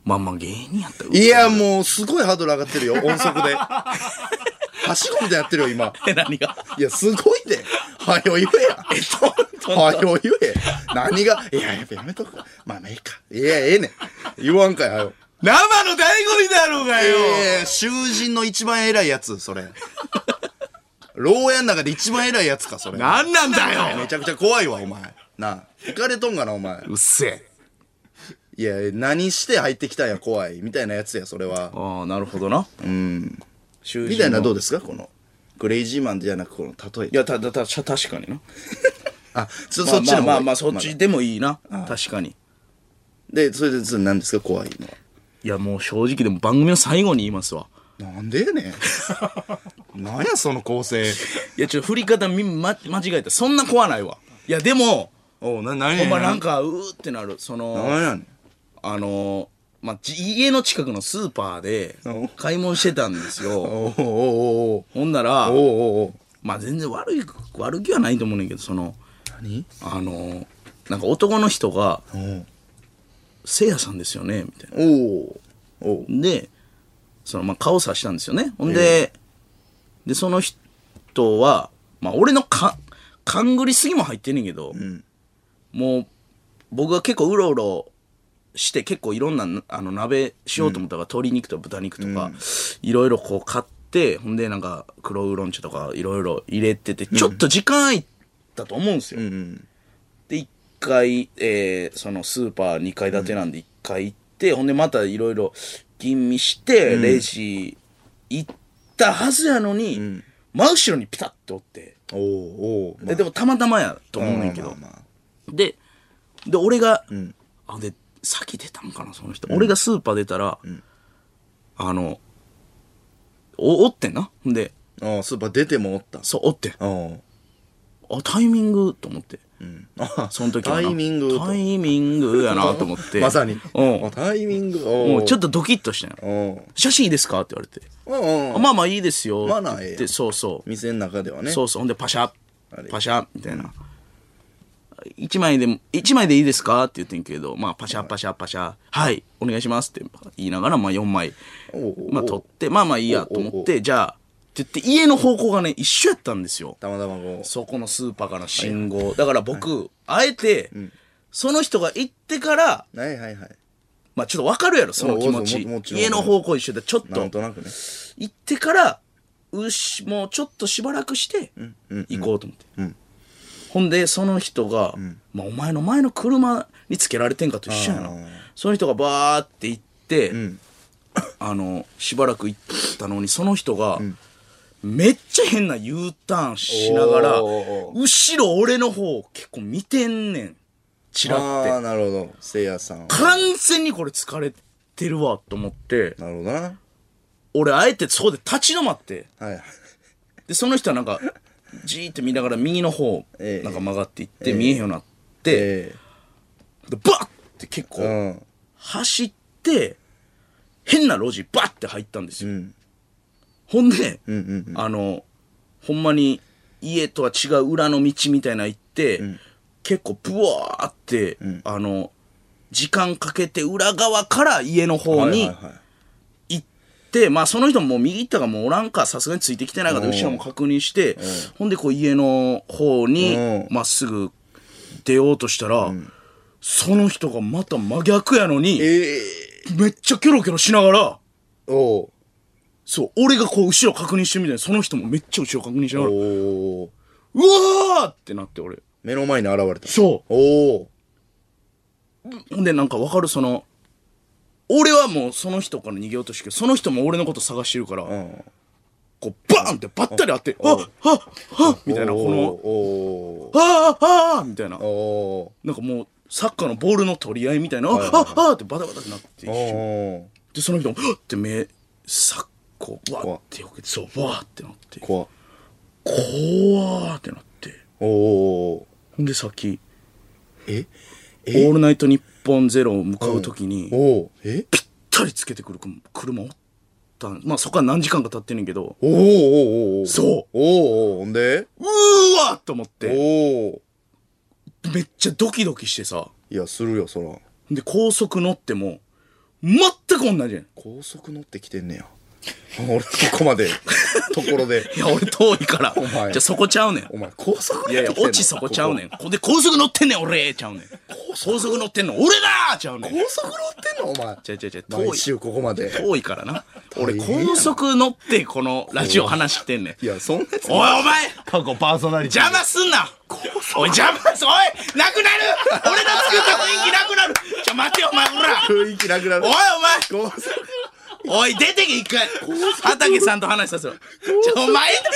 まあまあ芸人やったらいやもうすごいハードル上がってるよ 音速ではしごみたやってるよ今 え何が？いや、すごいで。はよ言えや。はよ言え。何が、いや、やっぱやめとくか。まあまあいいか。いや、ええねん。言わんかい、はよ。生の醍醐味だろうがよええ囚人の一番偉いやつ、それ。牢屋の中で一番偉いやつか、それ。何なんだよめちゃくちゃ怖いわ、お前。なあ。浮かれとんがな、お前。うっせえいや、何して入ってきたんや、怖い。みたいなやつや、それは。ああなるほどなうん。囚人のみたいなどうですか、この？クレイジーマンじゃなく、この例えい。やたたた確かにな あ、そまあそっちの方がいいまあまあそっちでもいいな確かにで、それで、それ何ですか、怖いのは？いやもう正直でも番組の最後に言いますわなんでやねん。なんやその構成。いやちょっと振り方み、ま、間違えたそんな怖ないわいやでもおう、な、なにほんまなんかうーってなるそのなんやねん。あのまあ、じ家の近くのスーパーでう。ん買い物してたんですよ。ほんならまあ全然悪い悪気はないと思うねんけどその何？あのなんか男の人がおう「せいやさんですよね」みたいな。でそのまあ顔さしたんですよね。ほんで、でその人はまあ俺のか勘繰りすぎも入ってんねんけど、ん。もう僕が結構うろうろして結構いろんなあの鍋しようと思ったから、鶏肉と豚肉とか、いろいろこう買ってほんでなんか黒ウーロン茶とかいろいろ入れててちょっと時間空いたと思うんですよ、うん。で1回、えーそのスーパー2階建てなんで1回行って、ほんでまたいろいろ吟味してレジ行ったはずやのに、真後ろにピタッとおって、おうおう。ででもたまたまやと思うねんけど、まあまあまあでで俺が、ん。あで先出たんかなその人、俺がスーパー出たら、あのおおってんな。ほんでああ、スーパー出てもおった。そうおってん。ああ。タイミングと思って。あ。その時はな。タイミングと。タイミングやなと思って。まさに。うん。あタイミング。もうちょっと。とドキッとしたよ。おう写真いいですか？って言われて、うんうん。あまあまあいいですよ。って言ってそうそう。店の中ではね。そうそう。ほんでパシャパシャみたいな一枚でも一枚でいいですかって言ってんけどまあパシャパシャパシャはいお願いしますって言いながらまあ4枚。まあ取ってまあまあいいやと思ってじゃあって言って家の方向がね一緒やったんですよ。たまたまこう。そこのスーパーから信号。だから僕あえてその人が行ってからはいはいはい。まあちょっとわかるやろその気持ち。家の方向一緒でちょっと。なんとなくね。行ってからうしもうちょっとしばらくして行こうと思って、んほんでその人が、まあ、お前の前の車につけられてんかと一緒やな。その人がバーって行って、ん。あのしばらく行ったのにその人が、めっちゃ変な U ターンしながら後ろ俺の方結構見てんねん。チラって。ああ、なるほど。せいやさん。完全にこれ疲れてるわと思って。なるほどな。俺あえてそこで立ち止まって。はい。でその人はなんか じーって見ながら右の方ええ。なんか曲がっていって見えへんようになって、えでバッって結構。走って変な路地バッて入ったんですよ、ん。ほんで、あのほんまに家とは違う裏の道みたいなの行って、結構ブワーって、あの時間かけて裏側から家の方にはいはいはい行って、まあその人も右行ったかもうおらんかさすがについてきてないかとうん後ろも確認して、ほんでこう家の方にうんまっすぐ出ようとしたら、その人がまた真逆やのに、ええめっちゃキョロキョロしながら、おうそう、俺がこう後ろ確認してるみたいな、その人もめっちゃ後ろ確認しながら、うおうわーってなって俺。目の前に現れた。そおおう。ほんでなんかわかるその、俺はもうその人から逃げようとしてるけど、その人も俺のこと探してるから、うん。こうバーンってばったりあって、あっはっはっみたいな、この、おあーあーみたいな。なんかもう、サッカーのボールの取り合いみたいな、はいああってバタバタってなって、一お瞬。おで、その人も、はっって目、さっこう、わーってよけて、そう、わーってなって、怖っ。怖ーってなって、おおほんでさっき、え？オールナイトニッポンゼロを向かうときに、ぴったりつけてくる車おったん。まあそこから何時間か経ってんねんけど、おおおおそう。おおほんで？うーわーと思って、おおめっちゃドキドキしてさ、いやするよそら。で、高速乗っても、全く同じやん。高速乗ってきてんねや俺ここまでところで。いや、俺遠いから。お前。じゃあそこちゃうねん。お前高速いやいや、乗ってきてんの落ちそこちゃうねん。ほんで、高速乗ってんねん、俺。ちゃうねん。高速乗ってんの、俺だちゃうねん。高速乗ってんの？お前。ちゃうちゃうちゃう、遠い。毎週ここまで。遠いからな。俺、大変やな高速乗って、このラジオ話してんねん。いやそんなやつ。おい、お前。過去パーソナリティ。邪魔すんな。おい、邪魔す、おいなくなる。俺の作った雰囲気なくなる。ちょ、待てよ、お前、ほら。雰囲気なくなる。おい、お前。高速おい、出てけ、一回。畑さんと話させろ。ちょ、お前、あなくな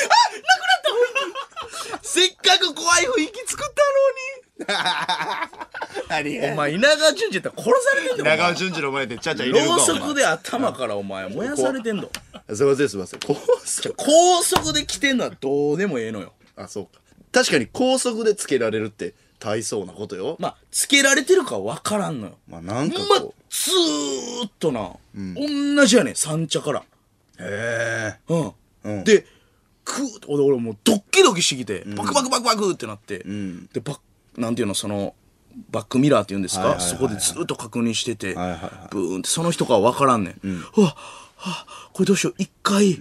ったせっかく怖い雰囲気作ったのに。何お前稲川淳二やったら殺されてんだよ稲川淳二の前でちゃちゃ入れるかろうそくで頭からお前燃やされてんのすいませんすいません高速。高速で来てんのはどうでもええのよ。あそうか。確かに高速でつけられるって大層なことよ。まあつけられてるか分からんのよ。まあなんかまこずーっとな、同じやねん三茶から。うへえ。うん、うん。でクーって俺俺もうドッキドキしてきて、バクバクバクバクってなって、ん。でバッなんていうのそのバックミラーっていうんですか、はいはいはいはい。そこでずっと確認してて、はいはいはい。ブーンってその人かは分からんねん、うわはこれどうしよう一回、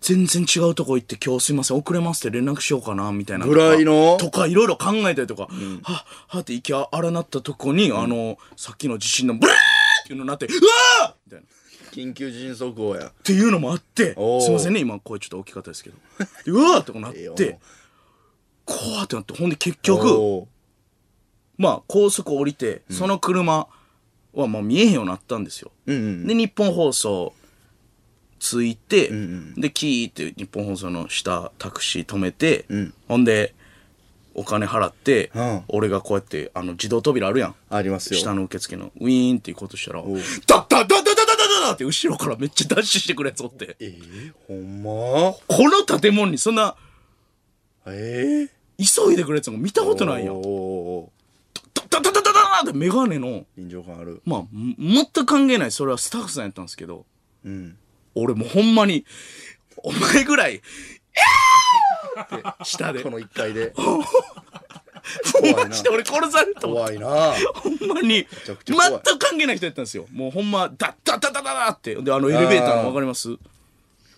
全然違うとこ行って今日すいません遅れますって連絡しようかなみたいなぐらいの？とかいろいろ考えたりとか、ははって息荒なったとこに、あのさっきの地震のブラーっていうのになってうわー！みたいな。緊急地震速報や。っていうのもあってすいませんね今声ちょっと大きかったですけど。でうわー！ってなって怖ってなってほんで結局おまあ高速降りて、その車はまあ見えへんようになったんですよ、ーうんうん。で日本放送着いて、んでキーって日本放送の下タクシー止めて、ん。ほんでお金払って、うん、俺がこうやってあの自動扉あるやん。ありますよ。下の受付のウィーンっていうとしたら「ダッダッダッダッダッダッダッ!」って後ろからめっちゃダッシュしてくるやつおってえー、ほんまこの建物にそんなええー、急いでくれやつも見たことないやんダダダダダダって眼鏡の臨場感あるまあ全く関係ないそれはスタッフさんやったんですけど、うん、俺もうほんまにお前ぐらい「えー下で。この一回で。マジで俺殺されたわ怖いな。ほんまに。全く関係ない人やったんですよ。もうほんまダッダッダッダッダッって。であのエレベーターの分かります？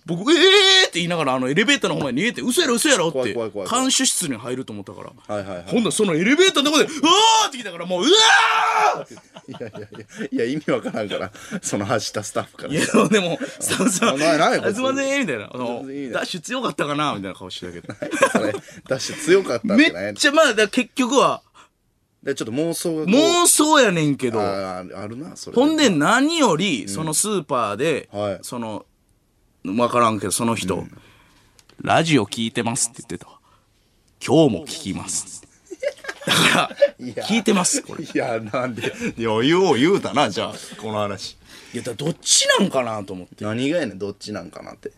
僕「ええー!」って言いながらあのエレベーターの方まで逃げて「嘘やろ嘘やろ」って怖い怖い怖い怖い監視室に入ると思ったから。はいはいはいほんならそのエレベーターのとこで「うわー!」って来たからもう「うわー!」って。いやいやいやいや意味わからんから。その走ったスタッフから。いやでもスタッフさんお前何やこいつ。すいません」みたいな。あの全然いいねダッシュ強かったかなみたいな顔してたけど。それ。ダッシュ強かったっめてねっちゃまあだから結局はでちょっと妄想がこう。妄想やねんけど。あーあるなそれ。ほんで何よりそのスーパーで、はい。その分からんけどその人、ラジオ聞いてますって言ってたわ。今日も聞きます。だから聞いてますこれ。いいやなんで余裕を言うたなじゃあこの話。やだどっちなんかなと思って。何がやねんどっちなんかなって。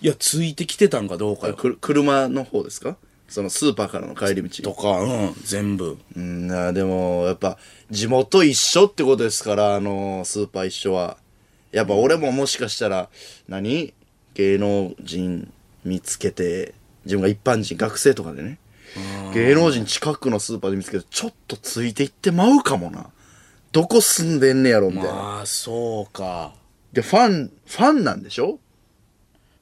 いやついてきてたんかどうかよ。く車の方ですか？そのスーパーからの帰り道。とかうん全部。うんなでもやっぱ地元一緒ってことですからあのスーパー一緒はやっぱ俺ももしかしたら何？芸能人見つけて自分が一般人学生とかでね。芸能人近くのスーパーで見つけてちょっとついていってまうかもな。どこ住んでんねやろみたいな、まあそうか。でファンファンなんでしょ？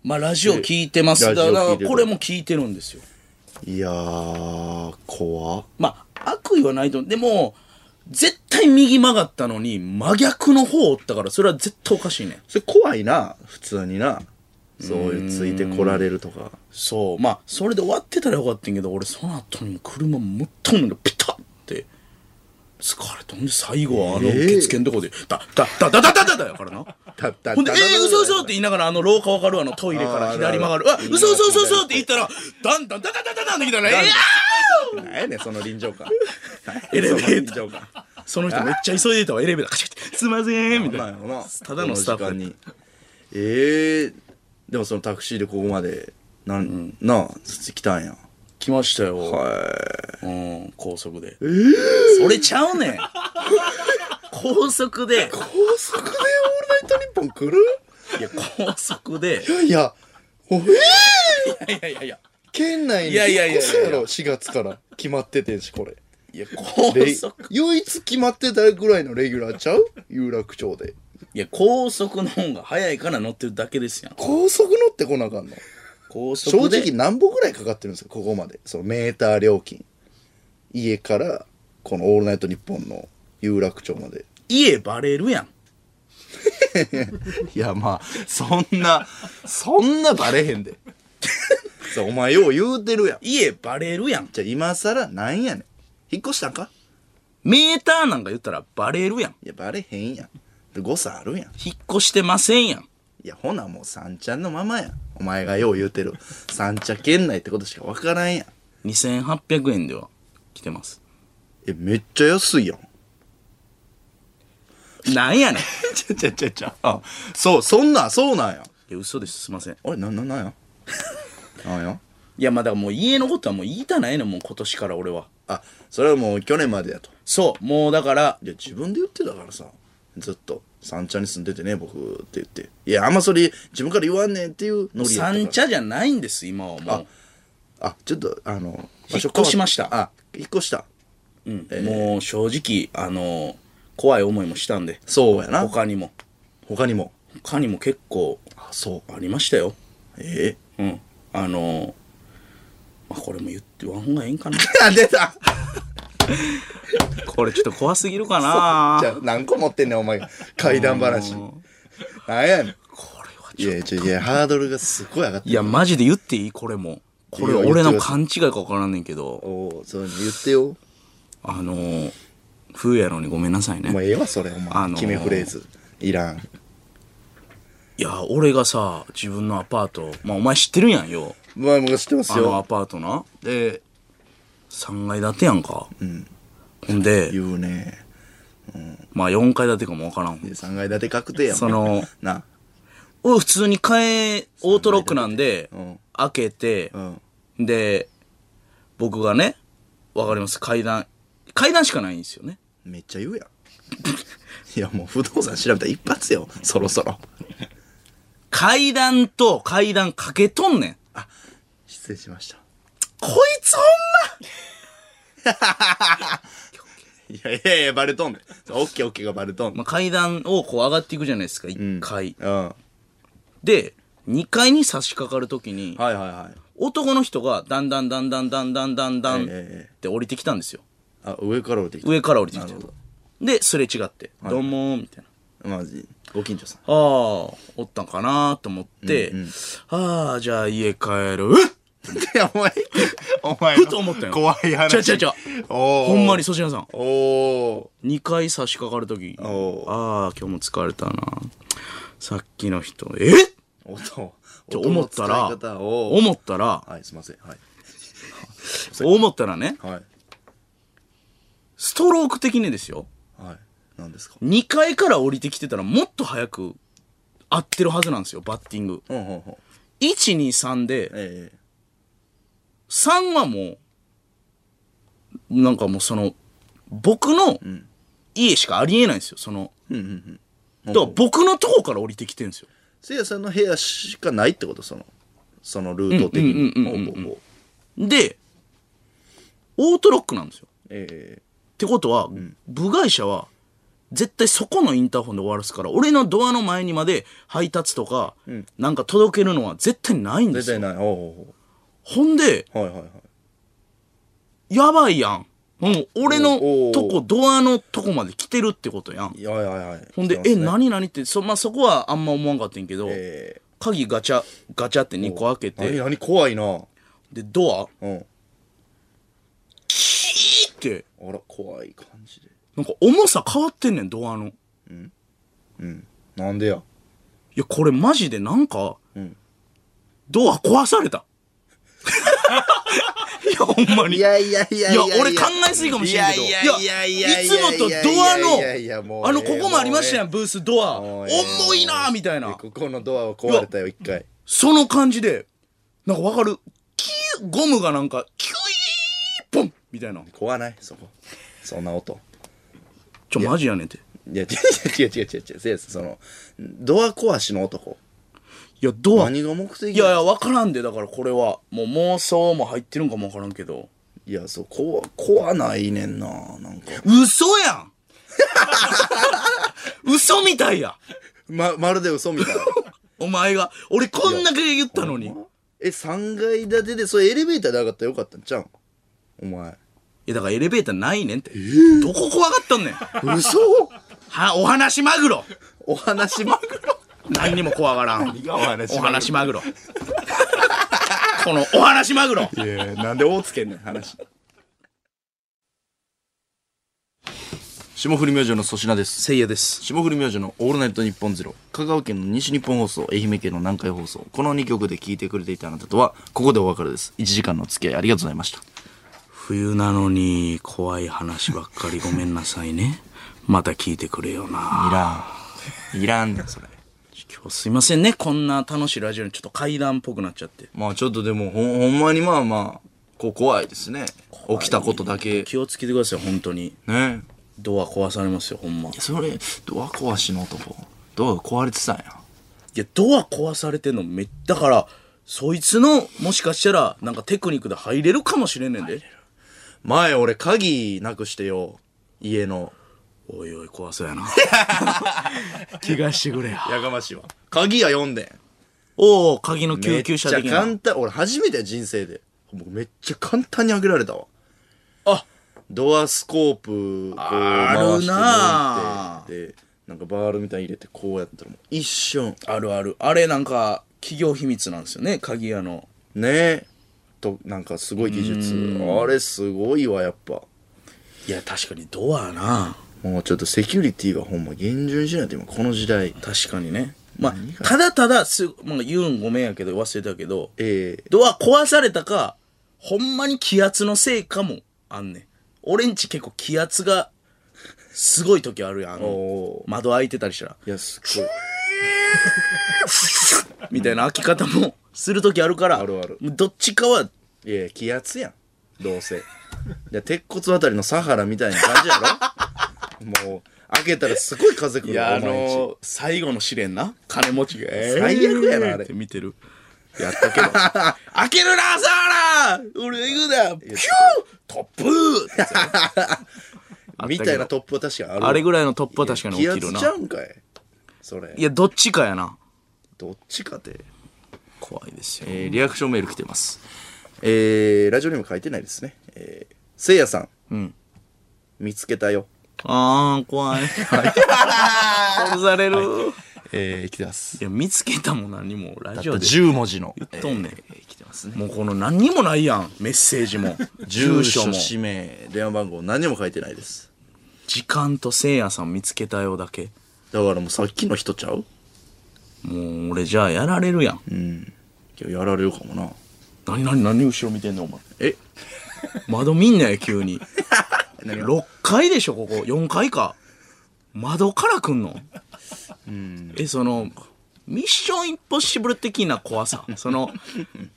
まあラジオ聞いてますだからこれも聞いてるんですよ。いやー怖っ。まあ悪意はないと思う。でも絶対右曲がったのに真逆の方おったからそれは絶対おかしいね。んそれ怖いな普通にな。そういうついてこられるとか。そう。まあそれで終わってたらよかったんやけど俺その後にも車持ったのにピタッて疲れたんで最後はあの受付のとこで「だだだだだだだ」だからなほんで「えー、嘘嘘って言いながらあの廊下分かるあのトイレから左曲がる「あ嘘嘘嘘嘘って言ったらだんだんだだだだだんできたら「ええ、なんやねその臨場感エレベーターその人めっちゃ急いでたわエレベーターカシャって「すいません」みたいなただのスタッフにええでもそのタクシーでここまでなん、なあ来たんや来ましたよ。はうん高速で。それちゃうねん。高速で。い高速でオールナイトニッポン来る？いや高速で。いやいや。おえー、いやいやいや県内にいやいやいやいや。引っ越すやろ？4月から。決まっててんしこれ。いや高レ速。唯一決まってたぐらいのレギュラーちゃう？有楽町で。いや高速の方が早いから乗ってるだけですやん。高速乗ってこなあかんの？高正速で。直何歩ぐらいかかってるんですか？ここまで。そのメーター料金。家からこの「オールナイトニッポン」の有楽町まで。家バレるやん。いやまあそんなそんなバレへんで。そうお前よう言うてるやん。家バレるやん。じゃあ今更なんやねん。引っ越したんか？メーターなんか言ったらバレるやん。いやバレへんやん。で誤差あるやん。引っ越してませんやん。いやほなもう三茶のままやんお前がよう言うてる三茶県内ってことしか分からんやん2800円では来てますえめっちゃ安いやんなんやねん。いちゃちゃちゃちゃ。あ、そう、そんなん、そうなんや。や、嘘です。すいません。あれ、な、な、なんや？なんや？いや、まあだからもう家のことはもう言いたないの、もう今年から俺は。あ、それはもう去年までやと。そう、もうだから、いや、自分で言ってたからさ。ずっと。三茶に住んでてね、僕って言って。いや、あんまそれ自分から言わんねんっていうノリやったから。三茶じゃないんです、今はもあ、ちょっと、あの、引っ越しましたあ、引っ越した。う。うんもう正直、あの、怖い思いもしたんで。そうやな。他にも。他にも。他にも結構あ、そう。ありましたよ。えうん。あの、まあ、これも言ってわんがええんかな。あ、出た これちょっと怖すぎるかな じゃあ何個持ってんねん、お前。怪談話。なんやねん。これは。いや、ちょ、いや、ハードルがすごい上がっていや、マジで言っていい？これも。これいいよ俺の勘違いか分からんねんけど、おうそう言ってよ。あのー、風やろにごめんなさいね。もうええわ、それ、お前。あのー決めフレーズ。いらん。いや、俺がさ、自分のアパート、まあお前知ってるやんよ。まあ、もう知ってますあのアよ。パートな。で、3階建てやんか。んほんで、言うね。まあ4階建てかもわからん。で3階建て確定やもん。その、な。俺普通に変え、オートロックなんでうん、開けてう、ん。で、僕がね、わかります？階段、階段しかないんですよね。めっちゃ言うやん。いや、もう不動産調べたら一発よ。そろそろ。階段と階段かけとんねん。失礼しました。こいつほんいやいやいや、バレとんねん。オッケーオッケーがバレとんねま、まあ、階段をこう上がっていくじゃないですか、1階。ん。うん。で、2階に差し掛かるときに、はいはいはい。男の人がだんだんだんだんだんだんだんだんっええて降りてきたんですよ。あ、上から降りてきた。上から降りてきたなるほ。で、すれ違って、どうもー、みたいな。マジ、ご近所さん。ああ、おったんかなと思って、ああ、じゃあ家帰る。いや、お前、お前ふと思ったよ。怖い話。ちゃちゃちゃ。ほんまに粗品さん。おー。2回差し掛かるとき、ああ、今日も疲れたな。さっきの人、え？音。と思ったら音の使い方を思ったら、はい、すいません。はい。思ったらね、はい。ストローク的にですよ。はい。何ですか？2階から降りてきてたらもっと早く合ってるはずなんですよ、バッティング。うんうんうん。1、2、3で、え3はもう、なんかもうその、僕の家しかありえないんですよ、その。えうんうんうん。だから僕のとこから降りてきてんですよ。せいやさんの部屋しかないってこと？その、そのルート的に。うんうんうんうんうんほうほうほうで、オートロックなんですよ。えってことは、部外者は、絶対そこのインターホンで終わらすから、俺のドアの前にまで配達とか、なんか届けるのは絶対ないんえですよ。絶対ない。ほうほほんで、うほうはいはいはい。やばいやん。もう俺のとこ、ドアのとこまで来てるってことやん。いやはいはいはい。ほんで、ね何何って、そ、まあ、そこはあんま思わんかったんやけど、え鍵ガチャ、ガチャって2個開けえ何て、何怖いな。で、ドア、うん。キーって、あら、怖い感じで。なんか重さ変わってんねん、ドアの。いなんでや。や、これマジでなんか、んドア壊された。いや、ほんまに。いや、いやいや俺考えすぎかもしれんけど。いやいやいやいやいつもとドアのいやいやもうあの、ここもありましたやん、ブースドア。重いなみたいな。ここのドアは壊れたよ、一回。その感じで、なんかわかる？キュー、ゴムがなんか、キュイーポンみたいな。壊ない、そこ。そんな音。ちょ、マジやねんて。いや、違う違う違う違う違う。その、ドア壊しの男。いや、ドア。何が目的？いやいや、わからんで、だからこれは。もう妄想も入ってるんかもわからんけど。いや、そう、こわ、怖ないねんな、なんか。嘘やん 嘘みたいや。ま、まるで嘘みたい。お前が。俺こんだけ言ったのに。いえ、3階建てで、それエレベーターで上がったらよかったん？ちゃう？んお前。や、だからエレベーターないねんって。どこ怖がったんねん？嘘？は、お話マグロお話マグロ何にも怖がらん。がお話マグロ。このお話マグロ。いやなんで大つけんねん、話。霜降り明星の粗品です。せいやです。霜降り明星のオールナイトニッポンゼロ。香川県の西日本放送、愛媛県の南海放送。この2曲で聴いてくれていたあなたとは、ここでお別れです。1時間のお付き合いありがとうございました。冬なのに怖い話ばっかりごめんなさいね。また聞いてくれよな。いらん。いらんねん、それ。すいませんね。こんな楽しいラジオにちょっと階段っぽくなっちゃって。まあちょっとでもほんほんまにまあまあ、こう怖いですね。起きたことだけ。気をつけてください、本当に。ね。ドア壊されますよ、ほんま。いそれ、ドア壊しの男。ドアが壊れてたんや。や、ドア壊されてんのめっだから、そいつの、もしかしたら、なんかテクニックで入れるかもしれんねんで。前俺鍵なくしてよ。家の。おいおい、怖そうやな。気がしてくれや。やがましいわ。鍵や読んでん。おお、鍵の救急車めっち。ゃ簡単。俺初めてや人生で。もうめっちゃ簡単に開けられたわ。あドアスコープ、こうある回してな抜いて、で、なんかバールみたいに入れてこうやったらもう一瞬。あるある。あれなんか、企業秘密なんですよね、鍵屋の。ねえ。と、なんかすごい技術。あれすごいわ、やっぱ。いや、確かにドアな。もうちょっとセキュリティはほんま厳重にしないと今この時代。確かにね。まあ、ただただす、まあ、言うんごめんやけど忘れたけど、ええドア壊されたか、ほんまに気圧のせいかもあんねん。俺んち結構気圧がすごい時あるやん。あのおー窓開いてたりしたら。いや、すっごい。みたいな開き方もする時あるから、あるあるどっちかは、いや、気圧やん。どうせ。鉄骨あたりのサハラみたいな感じやろもう、開けたらすごい風来るいや、あの最後の試練な。金持ちが、最悪やなあれ見てる。やったけど。開けるな、サハラ俺行くだピュートップみたいなトップは確かにあるわ。あれぐらいのトップは確かに起きるなちゃ。うんかいそれ。いや、どっちかやな。どっちかて。怖いですよ。えー、リアクションメール来てます。えー、ラジオにも書いてないですね。えー、せいやさん。うん。見つけたよ。あー、怖い。殺される。えー、来てますい。や、見つけたも何も、ラジオで。10文字の。言っとんねんえー来てますね。もうこの何にもないやん。メッセージも。住住所、所も。氏名、電話番号、何も書いてないです。時間とせいやさん見つけたよだけ。だからもうさっきの人ちゃう？もう俺じゃあやられるやん。うん。今日やられるかもな。何何何後ろ見てんのお前。え？窓見んなよ、急に。6階でしょ、ここ。4階か。窓から来んの？え、その、ミッションインポッシブル的な怖さ。その、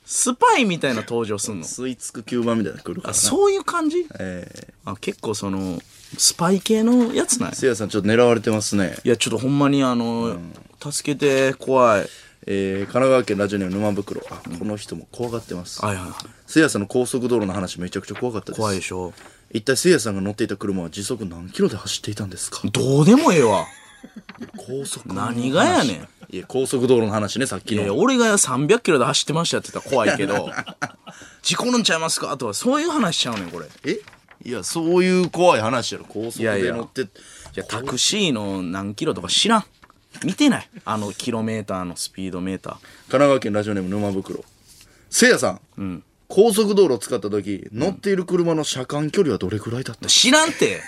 スパイみたいな登場すんの？吸い付く吸盤みたいなの来るからあ、な。そういう感じ？えあ、結構その、スパイ系のやつなんやー、せいやさんちょっと狙われてますね。いや、ちょっとほんまにあの、助けて、怖い。えー、神奈川県ラジオネーム沼袋。あ、この人も怖がってます。はいはいはい。せいやさんの高速道路の話めちゃくちゃ怖かったです。怖いでしょ。一体せいやさんが乗っていた車は時速何キロで走っていたんですか？どうでもええわ。高速の話何がやねん。いや、高速道路の話ね、さっきいやいや、の。俺が300キロで走ってましたって言ったら怖いけど、事故るんちゃいますか？とか、そういう話しちゃうねん、これ。いえ？いや、そういう怖い話やろ。高速いやいやで乗って。や、タクシーの何キロとか知らん。見てない。あの、キロメーターのスピードメーター。神奈川県ラジオネーム沼袋。せいやさん。高速道路を使った時、乗っている車の車間距離はどれくらいだった？知らんて。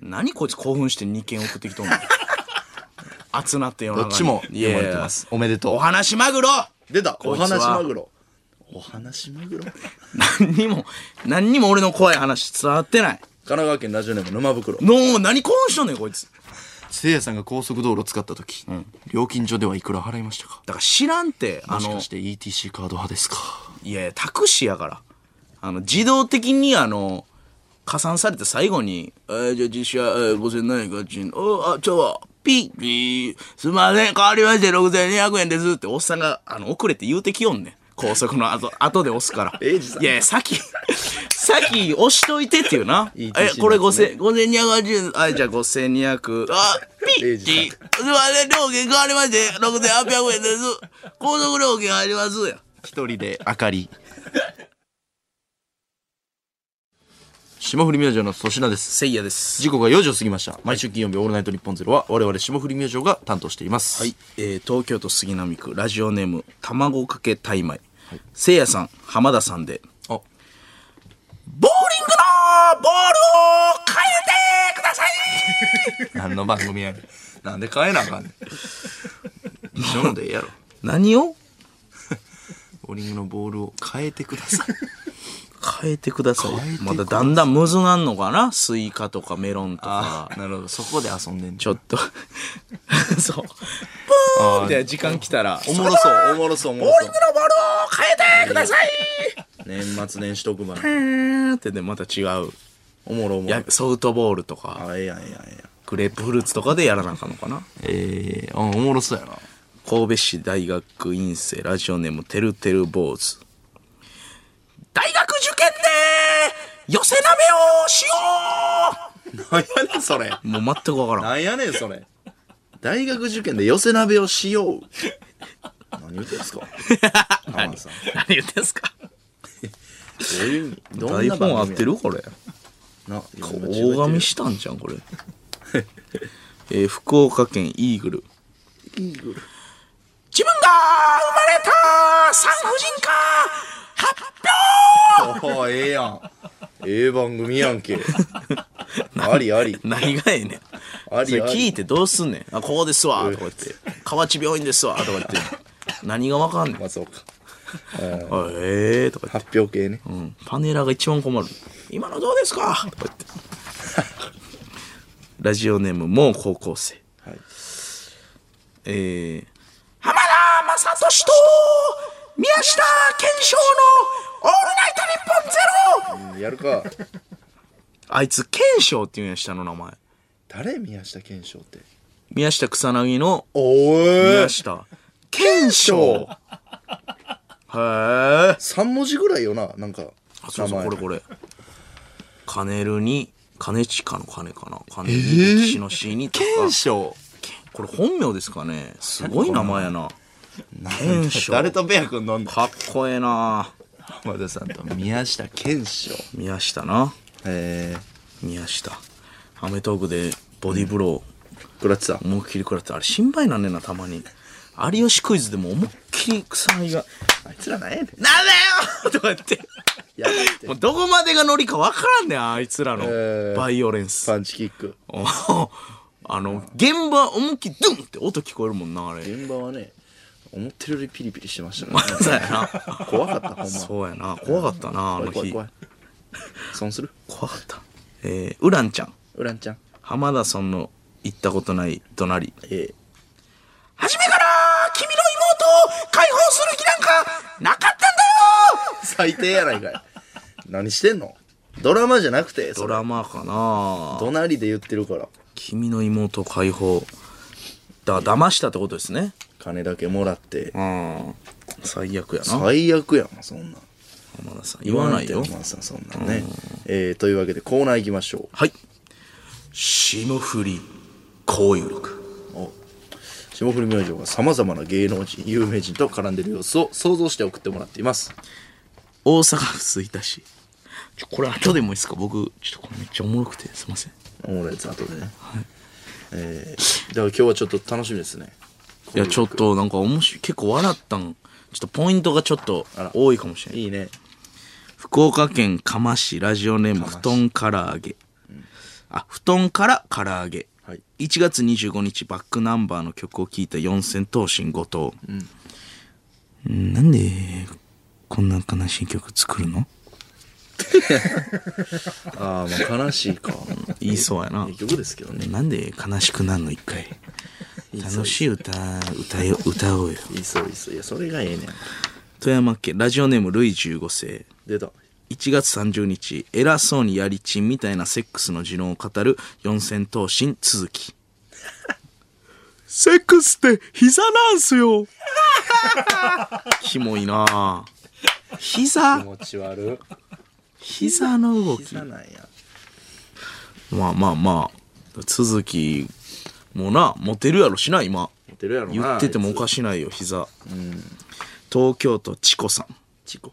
何こいつ興奮して2件送ってきとんの？熱なってよどっちも読まれてます。おめでとう。お話マグロ出たおこいつは話マグロ。お話マグロ何にも、何にも俺の怖い話伝わってない。神奈川県ラジオネーム沼袋。のー、何興奮しとんねん、こいつ。せいやさんが高速道路を使った時、料金所ではいくら払いましたか？だから知らんて、あのもしかし、て ETC カード派ですか？いやいや、タクシーやから。あの、自動的にあの、加算されて最後に、えー、じゃあ実車、えー、5000円ん、おあ、ちょ、ピッ、ピー、すいません、変わりまして6200円です。って、おっさんが、あの、遅れて言うてきよんねん。高速の後、後で押すから。いや、先、先押しといてっていうな。え、これのやつね5000、5280円、あ、じゃあ5200、あ、ピッ、英二さんピッ、すいません、料金変わりまして6800円です。高速料金入りますや。一人で明かり。霜降り明星の粗品です。せいやです。時刻が4時を過ぎました。毎週金曜日オールナイトニッポンゼロは我々霜降り明星が担当しています。はい、えー東京都杉並区ラジオネーム卵かけタイマイ、せいやさん浜田さんであ、ボーリングのボールを変えてください何の番組やねん。なんで変えなあかんねん。一緒のでええやろ。何を？ボーリングのボールを変えてください。変えてください。まだだんだんむずなんのかな？スイカとかメロンとか。なるほど。そこで遊んでんねちょっと。そう。プー。ンって時間来たらおもろそう、おもろそう、おもろそう。ボールを変えてください。年末年始特番。うー。んってでまた違う。おもろおもろ。や。ソフトボールとか。あ、ええやん、ええやん、ええやん。グレープフルーツとかでやらなあかんのかな？ええあ、おもろそうやな。神戸市大学院生ラジオネームてるてる坊主大学受験で寄せ鍋をしよなんやねん、それ。うもう全くわからんなんやねん、それ。大学受験で寄せ鍋をしよう。何言ってんすか浜田さん。何言ってんすかどういう意味ど台本合ってるるこれな、大神したんじゃんこれ えー福岡県イーグルイーグル。自分が生まれた産婦人科発おお、ええやん。ええ番組やんけ。ありあり。表 何がええねんありあり。聞いてどうすんねんあここですわとか言って河内病院ですわとか言って何がわかんねんまあそうか。あええとか発表系ね。うん、パネラーが一番困る。今のどうですか？とか言って。ラジオネーム、もう高校生。はい。えー、浜田雅俊と宮下健翔のオールナイトニッポンゼロやるか。あいつ、健翔って言うんや、下の名前。誰？宮下健翔って。宮下草薙のお宮下健翔。へえ。三文字ぐらいよな、なんか。あそうそう、これこれ。カネルに、兼近の金かな。金に、歴史の詩にとか。健翔。これ本名ですかねすごい名前やな。誰とペア君飲んだかっこええな浜田さんと宮下健翔。宮下な。えー、宮下。アメトークでボディーブロくらってた？ー。思いっきり食らって、あれ心配なんねんな、たまに。有吉クイズでも思いっきり草薙が、あいつらなんやねん。なんだよ とか言って。やばいってもうどこまでがノリかわからんねん、あいつらのえーバイオレンス。パンチキック。おあの、現場思いっきりドゥンって音聞こえるもんな、あれ。現場はね、思ってるよりピリピリしてましたね。そうやな。怖かった、ほんま。そうやな。怖かったな、あの日。怖い。損する？怖かった。えー、ウランちゃん。ウランちゃん。浜田さんの行ったことない隣。え初めから君の妹を解放する気なんかなかったんだよー、最低やないかい。何してんの？ドラマじゃなくて、ドラマかな隣で言ってるから。君の妹解放。だ、騙したってことですね。金だけもらって。うん。最悪やな。最悪やん、そんなん。浜田さん。言わないよ言。わんてさん、そんなんね。えー、というわけでコーナー行きましょはい。霜降り交友録。う。お霜降り明星が様々な芸能人、有名人と絡んでる様子を想像して送ってもらっています。大阪府吹田市。ちょ、これ後でもいいですか？僕、ちょっとこれめっちゃおもろくて、すいません。おもろいやつ後でね。えー、だから今日はちょっと楽しみですね。いや、ちょっとなんか面白い。結構笑ったん。ちょっとポイントがちょっとら多いかもしれない。いいね。福岡県嘉麻市ラジオネーム布団唐揚げ。あ、布団から唐揚げ。はい。1月25日バックナンバーの曲を聴いた四千頭身後藤。うん、なんでこんな悲しい曲作るの？ああ、まあ悲しいか。言いそうやな。いい曲ですけどね。なんで悲しくなるの一回。楽しい歌、歌よ、歌おうよ。いいそういいそう。いや、それがええねん。富山県ラジオネームルイ15世。出た。1月30日、偉そうにやりちんみたいなセックスの持論を語る四千頭身続き。セックスって膝なんすよ。キモいなぁ膝？気持ち悪膝の動い。き。膝なんや。まあまあまあ、続きもな、モテるやろしな、今。モテるやろな。言っててもお。かしないよ、膝。東京都チコさん。チコ。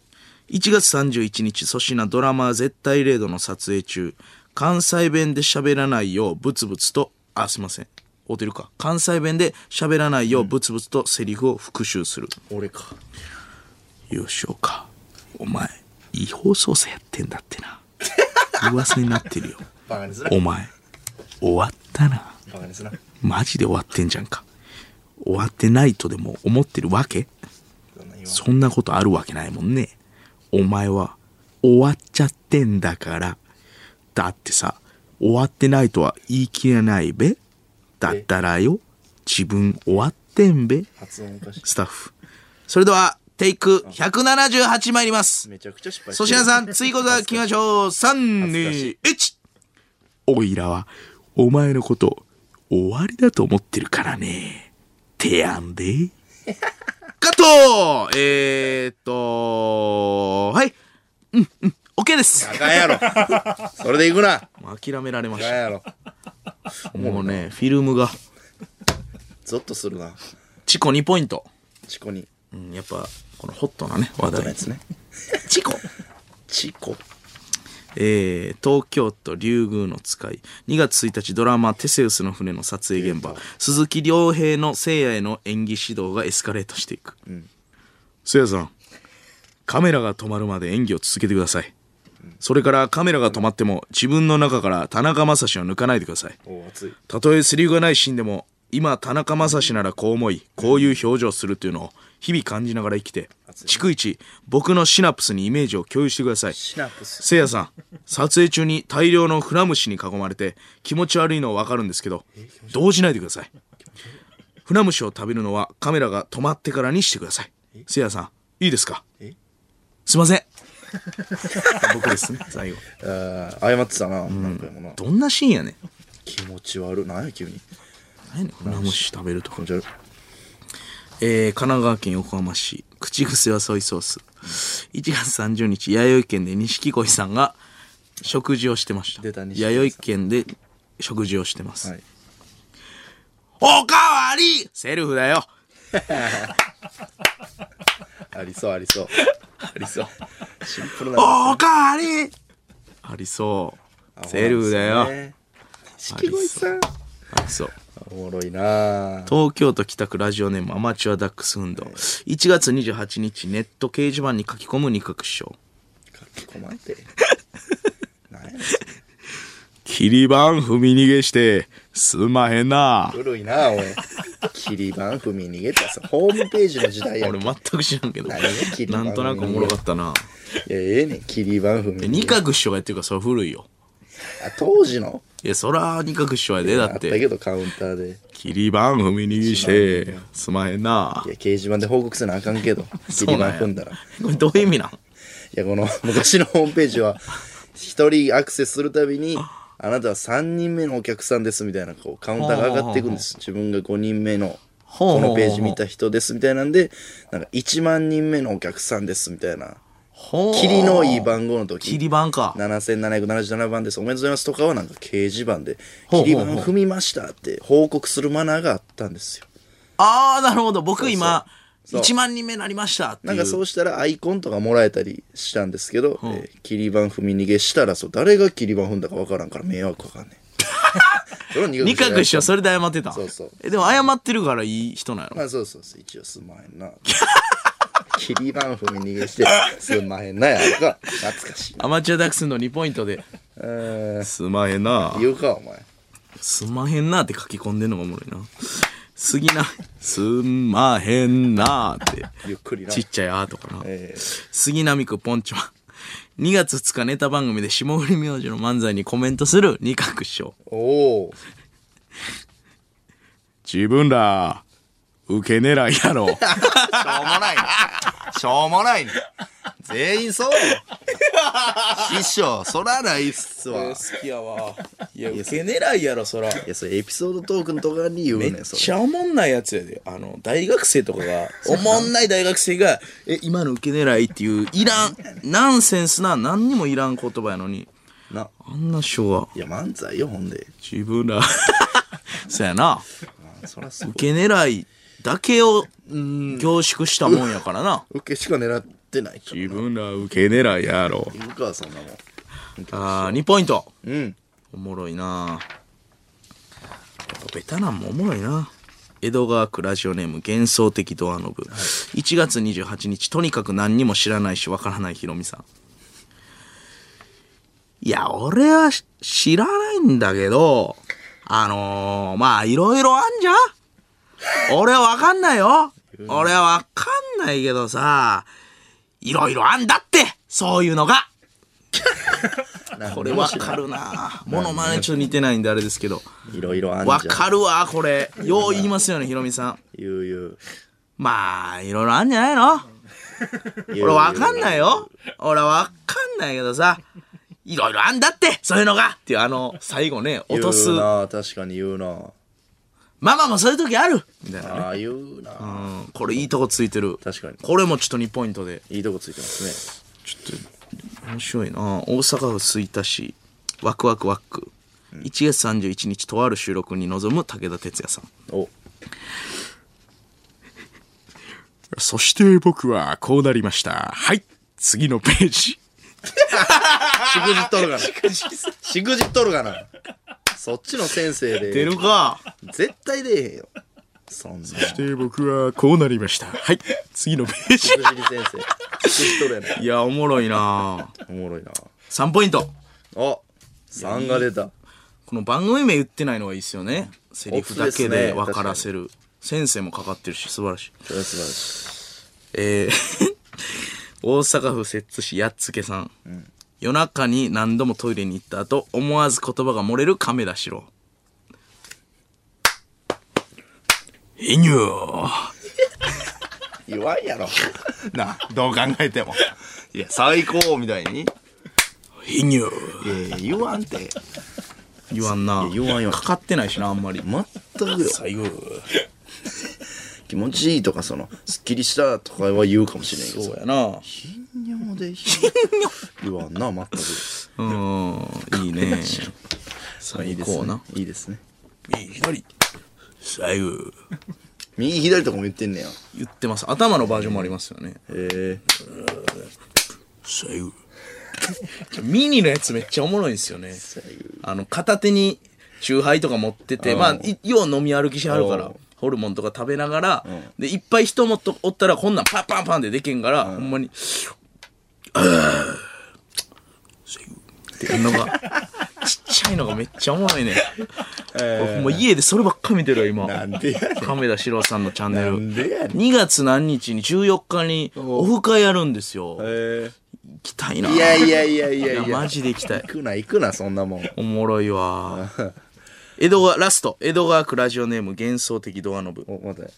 1月31日、粗品ドラマ絶対零度の撮影中、関西弁で喋らないようブツブツと、あ、すいません。合うてるか。関西弁で喋らないようブツブツとセリフを復習する。俺か。吉岡、お前、違法捜査やってんだってな。噂になってるよ。お前、終わったな。マジで終わってんじゃんか。終わってないとでも思ってるわけ？そんなことあるわけないもんね。お前は、終わっちゃってんだから。だってさ、終わってないとは言い切れないべ？だったらよ、自分終わってんべ？スタッフ。それでは、テイク178参ります。めちゃくちゃ失敗粗品さん、次こそは来ましょう。3、2、1。おいらは、お前のこと、終わりだと思ってるからね。てやんで。カットえーっと、はい。うん、うん、OK です。あかんやろ。それで行くな。もう諦められまし。た。もうね、フィルムが、ゾッとするな。チコ2ポイント。チコに。うん、やっぱ、このホットなね、話題。ホットなや。つね。チコ。チコ。えー東京都竜宮の使い。2月1日ドラマ「テセウスの船」の撮影現場。鈴木亮平の。聖夜への演技指導がエスカレートしていく。聖夜さんカメラが止まるまで演技を続けてください。それからカメラが止まっても自分の中から田中将司を抜かないでください。たとえセリフがないシーンでも今田中将司ならこう思いこういう表情をするっていうのを日々感じながら生きて逐一僕のシナプスにイメージを共有してください。シナプス。せいやさん撮影中に大量のフラムシに囲まれて気持ち悪いのは分かるんですけど動じないでください。フラムシを食べるのはカメラが止まってからにしてください。せいやさんいいですか？すいません。僕ですね最後。あー謝ってたな。何回もな。どんなシーンやねん。気持ち悪い。何や急に。何やねんフラムシ食べるとか。気持ち悪い。えー、神奈川県横浜市口癖はソイソース。1月30日弥生県で錦鯉さんが食事をしてました。出た弥生県で食事をしてます、はい。おかわりセルフだよ。ありそうありそう。ありそう。シンプルな。おかわり。ありそう。セルフだよ、錦鯉さん。ありそうおもろいな東京都北区ラジオネームアマチュアダックス運動1月28日ネット掲示板に書き込む二角師匠書き込まんて。何やねん切り板踏み逃げして、すんまへんな。古いなおい。切り板踏み逃げたさ。ホームページの時代やん。俺全く知らんけど何が切り板なんとなくおもろかったなええねん。切り板踏み逃げ。二角師匠がやってるからそれ古いよあ、当時の？いやそら二角師匠やでだあったってけどカウンターで。切り板踏み逃げして、すまへんな。いや、掲示板で報告せなあかんけど。切り板踏んだら。いこれどういう意味なん？や、この昔のホームページは、一人アクセスするたびに、あなたは3人目のお客さんですみたいな、こう、カウンターが上がっていくんです。自分が5人目の、ほうほうほうこのページ見た人ですみたいなんで、なんか1万人目のお客さんですみたいな。霧のいい番号の時。切り板か。7777番です。おめでとうございますとかはなんか掲示板で、ほうほうほう。切り板踏みましたって報告するマナーがあったんですよ。ああなるほど。僕今そう1万人目になりましたってなんかそうしたらアイコンとかもらえたりしたんですけど、えー切り板踏み逃げしたらそう誰が切り板踏んだかわからんから迷惑かかんねん。二二角師匠それで謝ってた。そうそう。えでも謝ってるからいい人なの？まあそうそうそう。一応すんまへんな。切り板踏み逃げしてすんまへんなやるか。懐かしい。アマチュアダックスの2ポイントで。えー。すまへんな。言うかお前。すんまへんなって書き込んでんのがおもろいな。杉な。すんまへんなって。ゆっくりな。ちっちゃい「あ」とかな。えー。杉並区ポンチョン2月2日ネタ番組で霜降り明星の漫才にコメントする二角師匠。おお。自分ら、受け狙いやろ。しょうもないな。しょうもないな。全員そうよ。師匠、そらないっすわ。い好きやわいや受け狙いやろそらや、それエピソードトークのとかに言うねめっちれ。ゃおもんないやつやであの大学生とかがおもんない大学生が「え今の受け狙い」っていういらんナンセンスな何にもいらん言葉やのにな。あんな師匠がいや、漫才よ、ほんで。自分ら そやな。受け狙いだけを凝縮したもんやからな。受けしか狙ってないから自分ら受け狙いやろ。言うか、そんなもん。あー2ポイント。うん。おもろいな。ベタなんもおもろいな。江戸川区ラジオネーム幻想的ドアノブ、1月28日とにかく何にも知らないしわからないひろみさん。いや俺はし知らないんだけどあのー、まあいろいろあんじゃん俺はわかんないよ。俺はわかんないけどさいろいろあんだってそういうのが。これわかるな。モノマネちょっと似てないんであれですけど。いろいろあんじゃん。わかるわ、これ。よう言いますよね、ヒロミさん。言う言う。まあ、いろいろあんじゃないの？俺わかんないよ。俺わかんないけどさ、いろいろあんだって、そういうのが。っていうあの、最後ね、落とす。言うな確かに言うなママもそういう時あるみたいなね。ああ言うなうん、これいいとこついてる。確かにこれもちょっと2ポイントで。いいとこついてますねちょっと、面白いな大阪府吹田市、ワクワクワック。1月31日、とある収録に臨む武田鉄矢さん。おそして僕はこうなりました。はい。次のページ。しくじっとるがなしくじっとるがなそっちの先生出でるか絶対出えへんよそんなしくじで、僕はこうなりました。はい。次のページ。り先生しくじっとるやないいや、おもろいなおもろいな3ポイント。あ3が出たこの番組名言ってないのがいいですよね。セリフだけで分からせる。先生もかかってるし、素晴らしい。素晴らしいえー 大阪府摂津市やっつけさん。夜中に何度もトイレに行った後、思わず言葉が漏れる亀田四郎。いにゅー。言わんやろ な、どう考えても。いや最高みたいにいいにゅー。やいや言わんて言わんな。言わん言わんかかってないしな、あんまり。全くよ最後。気持ちいいとかそのすっきりしたとかは言うかもしれんけどそうやな。頻尿で言わんな全くうん、いいね。最いいですね高な。いいですね右、左。最後。右左とかも言ってんねや言ってます。頭のバージョンもありますよね。へえ最後。ミニのやつめっちゃおもろいんですよね。あの、片手に、チューハイとか持ってて、まあ、いよう飲み歩きしはるからホルモンとか食べながら、で、いっぱい人もっとおったら、こんなんパンパンパンでできんから、ほんまに、っていうのが、ちっちゃいのがめっちゃおもろいね。僕ほんま家でそればっか見てるよ、今。なんでやねん亀田史郎さんのチャンネなル。んでやねん2月何日に14日にオフ会やるんですよ。行へきたいな。えいやいやいやいやいやいやマジで行きたい行。くな行くなそんなもんおもろいわ。江戸川、ラスト。江戸川区ラジオネーム幻想的ドアノブ。お待て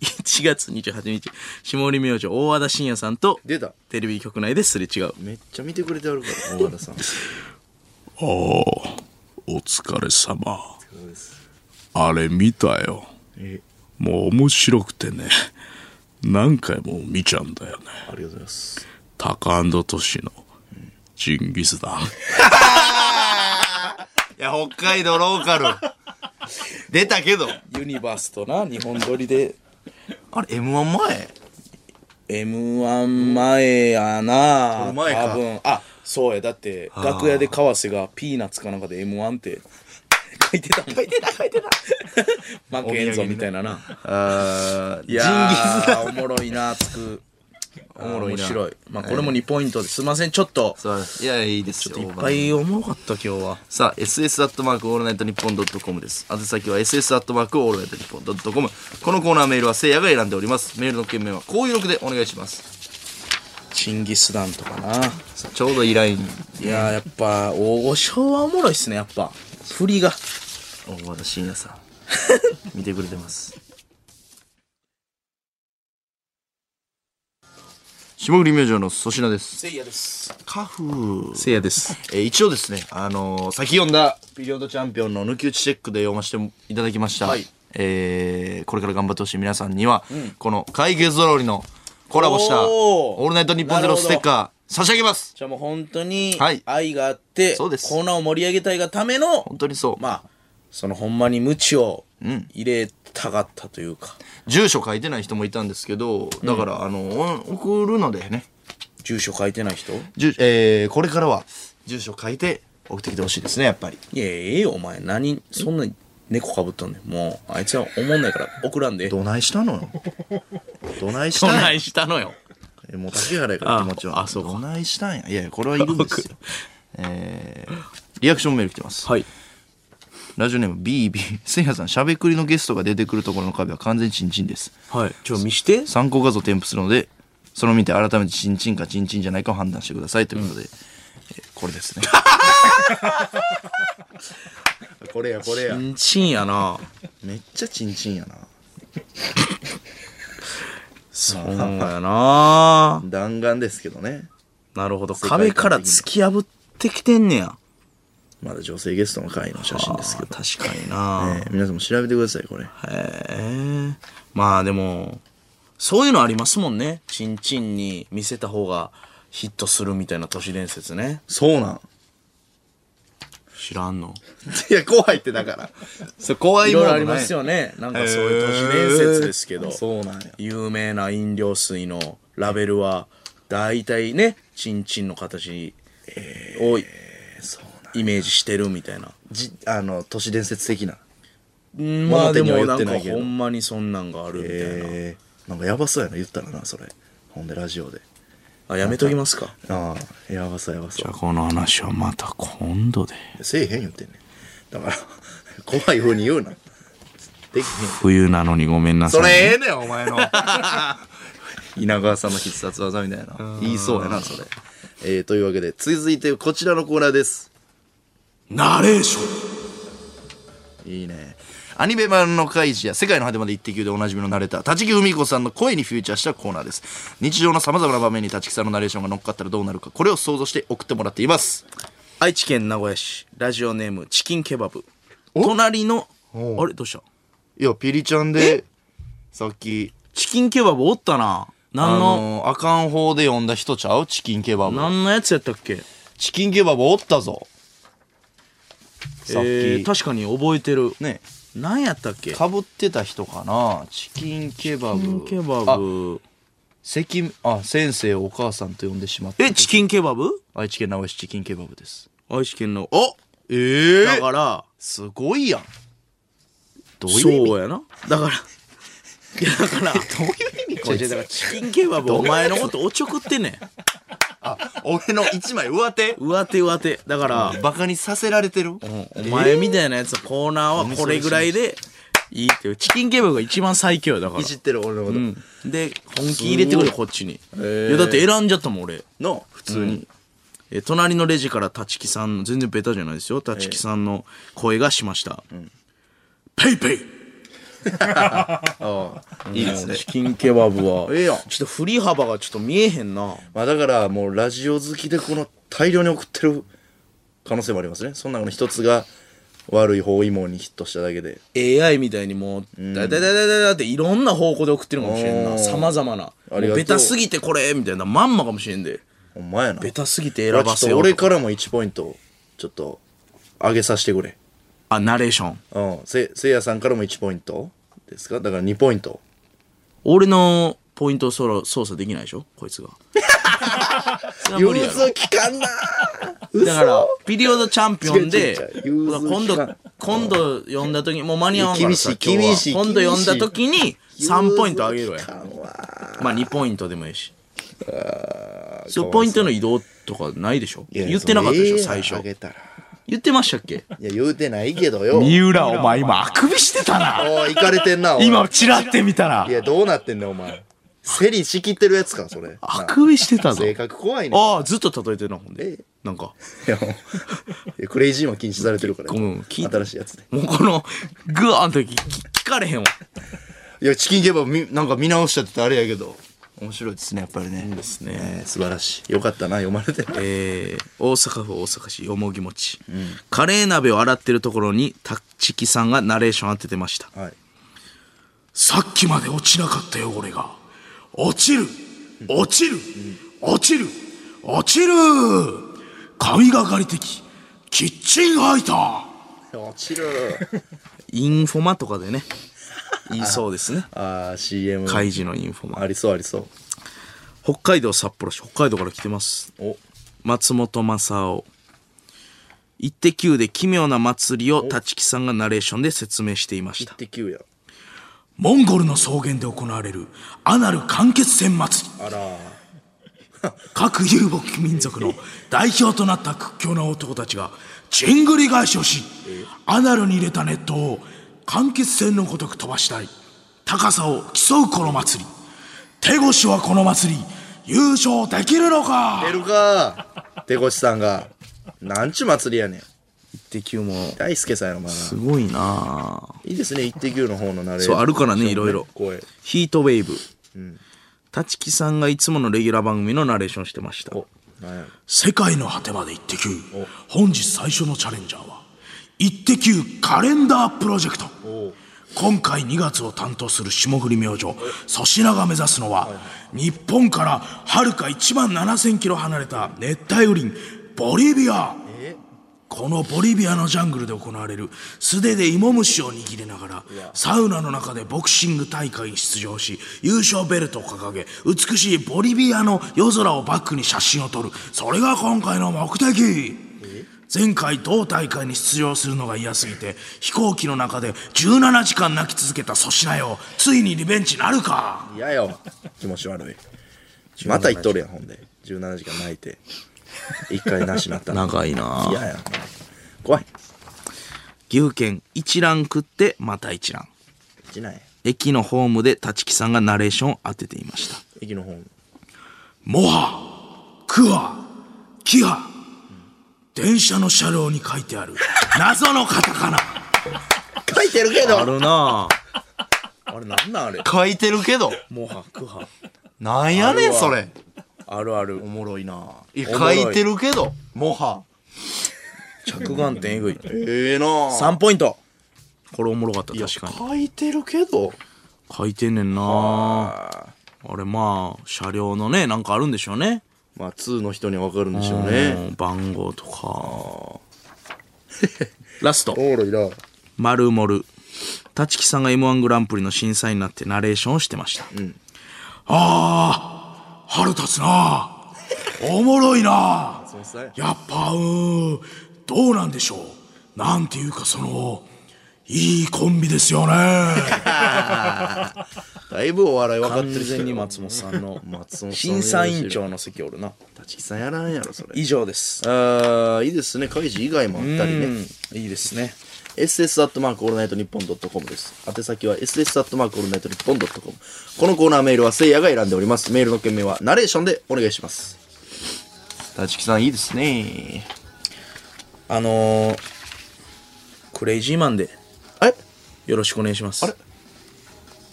1月28日、下織明星大和田信也さんと出たテレビ局内ですれ違う。めっちゃ見てくれてあるから大和田さん おお疲れ様。あれ見たよ。えもう面白くてね。何回も見ちゃうんだよね。ありがとうございますタカトシのジンギスダン。いや北海道ローカル出たけどユニバースとな、日本撮りで。あれ M1 前？M1 前やな撮る前か多分。あ、そうや。だって、楽屋で川瀬がピーナッツかなんかで M1 って 書いてた。書いてた、書いてた。負けんぞみたいなな。あーいやジンギスー、おもろいな、つく。おもろい面白い。まあ、これも2ポイントですいません、ちょっと。そういやいいですよ。いっぱいおもろかった、今日は。さあ SS アットマークオールナイトニッポンドットコムです。宛先は SS アットマークオールナイトニッポンドットコムこのコーナーメールはせいやが選んでおります。メールの件名はこういう録でお願いします。チンギスダンとかな。ちょうどいいラインいやー、やっぱ、大御所はおもろいっすね、やっぱ。振りが。大和田信也さん。見てくれてます霜降り明星の粗品です。せいやです。カフせいやです。えー一応ですね、あのー先読んだピリオドチャンピオンの抜き打ちチェックで読ませていただきました。はい。えーこれから頑張ってほしい皆さんには、この解決ぞろりのコラボした、おー。オールナイトニッポンゼロステッカー差し上げます。じゃあもう本当にはい。愛があって、そうです。コーナーを盛り上げたいがための、本当にそう。まあ、そのほんまに無知をん入れたかったというか、住所書いてない人もいたんですけど、だから、あの、お送るのでね、住所書いてない人？住えーこれからは住所書いて送ってきてほしいですね、やっぱり。いや、ええよ、お前。何、そんな猫かぶっとんねん。もう、あいつは思んないから送らんで。どないしたのよ。どないしたしたのよ。えもう竹原やから気持ちは。ああそうかどないしたんや。いやいや、これはいるんですよ。えー、リアクションメール来てます。はい。ラジオネーム BB。せいやさん、しゃべくりのゲストが出てくるところの壁は完全にチンチンです。はい。ちょ、見して。参考画像添付するので、それを見て改めてチンチンかチンチンじゃないかを判断してくださいということで、えーこれですね。これやこれや。チンチンやな。めっちゃチンチンやな。そうやな。弾丸ですけどね。なるほど。壁から突き破ってきてんねやまだ女性ゲストの回の写真ですけど、確かにな、えー皆さんも調べてくださいこれ。へえ。まあでもそういうのありますもんね。チンチンに見せた方がヒットするみたいな都市伝説ね。そうなん。知らんの。いや怖いってだから。それ怖いいものありますよね。なんかそういう都市伝説ですけど、そうなんや。有名な飲料水のラベルは大体ねチンチンの形をそうなんイメージしてるみたいな。じあの都市伝説的な。うんまあでもなんかほんまにそんなんがあるみたいな、え。ー、なんかやばそうやな言ったらなそれ。ほんでラジオで。あやめときますか。ああやばそうやばそう。この話はまた今度で。せえへん言ってんねん。だから 怖い風に言うな。できへん。冬なのにごめんなさいそれええねんお前の。稲川さんの必殺技みたいな。言いそうやなそれ。えー、というわけで続いてこちらのコーナーですナレーション。いいね。アニメ版の怪事や世界の果てまで一滴でおなじみのナレーター立木文子さんの声にフューチャーしたコーナーです。日常のさまざまな場面に立木さんのナレーションが乗っかったらどうなるかこれを想像して送ってもらっています。愛知県名古屋市ラジオネームチキンケバブ。隣のあれどうした？いやピリちゃんでさっきチキンケバブおったな。あ何の、のあかん方で読んだ人ちゃう？チキンケバブ。何のやつやったっけ？チキンケバブおったぞさっき、えー、確かに覚えてる。ね。何やったっけ？かぶってた人かな？チキンケバブ。チキンケバあブ関あ先生をお母さんと呼んでしまったえチキンケバブ？愛知県名古屋市チキンケバブです。愛知県のおええだからすごいやん。どういうそうやな。だからいやだからどういう意味こいつ？だからチキンケバブお前のことおちょくってんねん。あ俺の一枚上手？上手上手。だから、バカにさせられてる？お前みたいなやつのコーナーはこれぐらいでいいっていう。チキンケバブが一番最強よだから。いじってる俺のこと、うん。で本気入れてくるこっちに。い。やだって選んじゃったもん俺。の？普通に、え隣のレジから立木さんの全然ベタじゃないですよ。立木さんの声がしました、ペイペイ いいですね。チキンケバブは。ええやん。ちょっと振り幅がちょっと見えへんな。まあだからもうラジオ好きでこの大量に送ってる可能性もありますね。そんなの一つが悪い包囲網にヒットしただけで。AI みたいにもうだだだだだだっていろんな方向で送ってるかもしれんな。さまざまな。もありがとう。うベタすぎてこれみたいなまんまかもしれんで。ほんまやな。ベタすぎて選ばせようと。俺からも1ポイントちょっと上げさせてくれあナレーション。うん。せせいやさんからも1ポイントですか？だから2ポイント。俺のポイントをそろ操作できないでしょ？こいつが。それは無理やろ。融通きかんなだからピリオドチャンピオンで違う違う違う。融通今度今度読んだ時にもう間に合わんからさ厳しい今日は。厳しい今度読んだ時に3ポイントあげろや融通きかんわまあ2ポイントでもいいし。そうポイントの移動とかないでしょ？言ってなかったでしょ最初。あげたら言ってましたっけ？いや言うてないけどよ。三浦お前今あくびしてたな。おい行かれてんなおい今チラって見たら。いやどうなってんねんお前。セリ仕切ってるやつかそれ。あ。くびしてたぞ。性格怖いね。ああずっと例えてるなほんえでなんか。いやもう。いやクレイジーマン禁止されてるからごめん聞い新しいやつで。もうこのグワーンと聞聞かれへんわ。いやチキンケバブみなんか見直しちゃっててあれやけど面白いですねやっぱりね。ですね。えー素晴らしい。よかったな読まれてえー大阪府大阪市よもぎ餅、カレー鍋を洗ってるところに立木さんがナレーション当ててました。はい。さっきまで落ちなかった汚れが。落ちる。落ちる。落ちる。落ちる。神がかり的。キッチンハイター。落ちる。インフォマとかでね言いそうですね。あー CM 開示のインフォマ。ありそうありそう。北海道札幌市北海道から来てます。お。松本正夫「イッテ Q!」で奇妙な祭りを立木さんがナレーションで説明していました。1.9キュや。モンゴルの草原で行われるアナル完結戦祭。りあら 各遊牧民族の代表となった屈強な男たちがチングリ返しをしアナルに入れたネットを間欠泉のごとく飛ばしたい。高さを競うこの祭り。手越はこの祭り。優勝できるのか？出るか？手越さんが。なんちゅう祭りやねん。一滴球も。大輔さんやろ、まだ。すごいな。いいですね、一滴球の方のナレーション。そうあるからねいろいろ。声。ヒートウェーブ。立木さんがいつものレギュラー番組のナレーションしてました。お、なんや。ろ。世界の果てまでイッテ Q 本日最初のチャレンジャーはイッテ Q カレンダープロジェクト今回2月を担当する霜降り明星粗品が目指すのは日本からはるか1万7000キロ離れた熱帯雨林ボリビア。このボリビアのジャングルで行われる素手で芋虫を握りながらサウナの中でボクシング大会に出場し優勝ベルトを掲げ美しいボリビアの夜空をバックに写真を撮る。それが今回の目的前回同大会に出場するのが嫌すぎて飛行機の中で17時間泣き続けた粗品よついにリベンジなるか？嫌よ。気持ち悪い。また言っとるやん、ほんで。17時間泣いて。一回なしなったら。長いな嫌や。怖い。岐阜県一蘭食ってまた一蘭一。駅のホームで立木さんがナレーションを当てていました駅の方。モハクハキハ電車の車両に書いてある。謎のカタカナ。書いてるけあどるな。あれなんなんあれ。書いてるけど。モハクハなんやねん、それ。あるある。おもろいな。い。書いてるけど。もは。着眼点えぐい。ええな。3ポイント。これおもろかった確かに。書いてるけど。書いてんねんな。あれまあ車両のねなんかあるんでしょうねまあ、2の人にはわかるんでしょうね。うん番号とか。ラスト。おもろいな。マルモル立木さんが m 1グランプリの審査員になってナレーションをしてました、ああ腹立つな。おもろいな。やっぱうーん。どうなんでしょう。なんていうかそのいいコンビですよね だいぶお笑い分かってる人完全に松本さんの松本さん審査委員長の席おるな立木さんやらんやろ、それ。以上ですああ、いいですね。開示以外もあったりね。うんいいですね ss アットマークオールナイトニッポンドットコムです。宛先は ss アットマークオールナイトニッポンドットコム。このコーナーメールはせいやが選んでおります。メールの件名はナレーションでお願いします。立木さんいいですね。あのー、クレイジーマンでよろしくお願いします。あれ？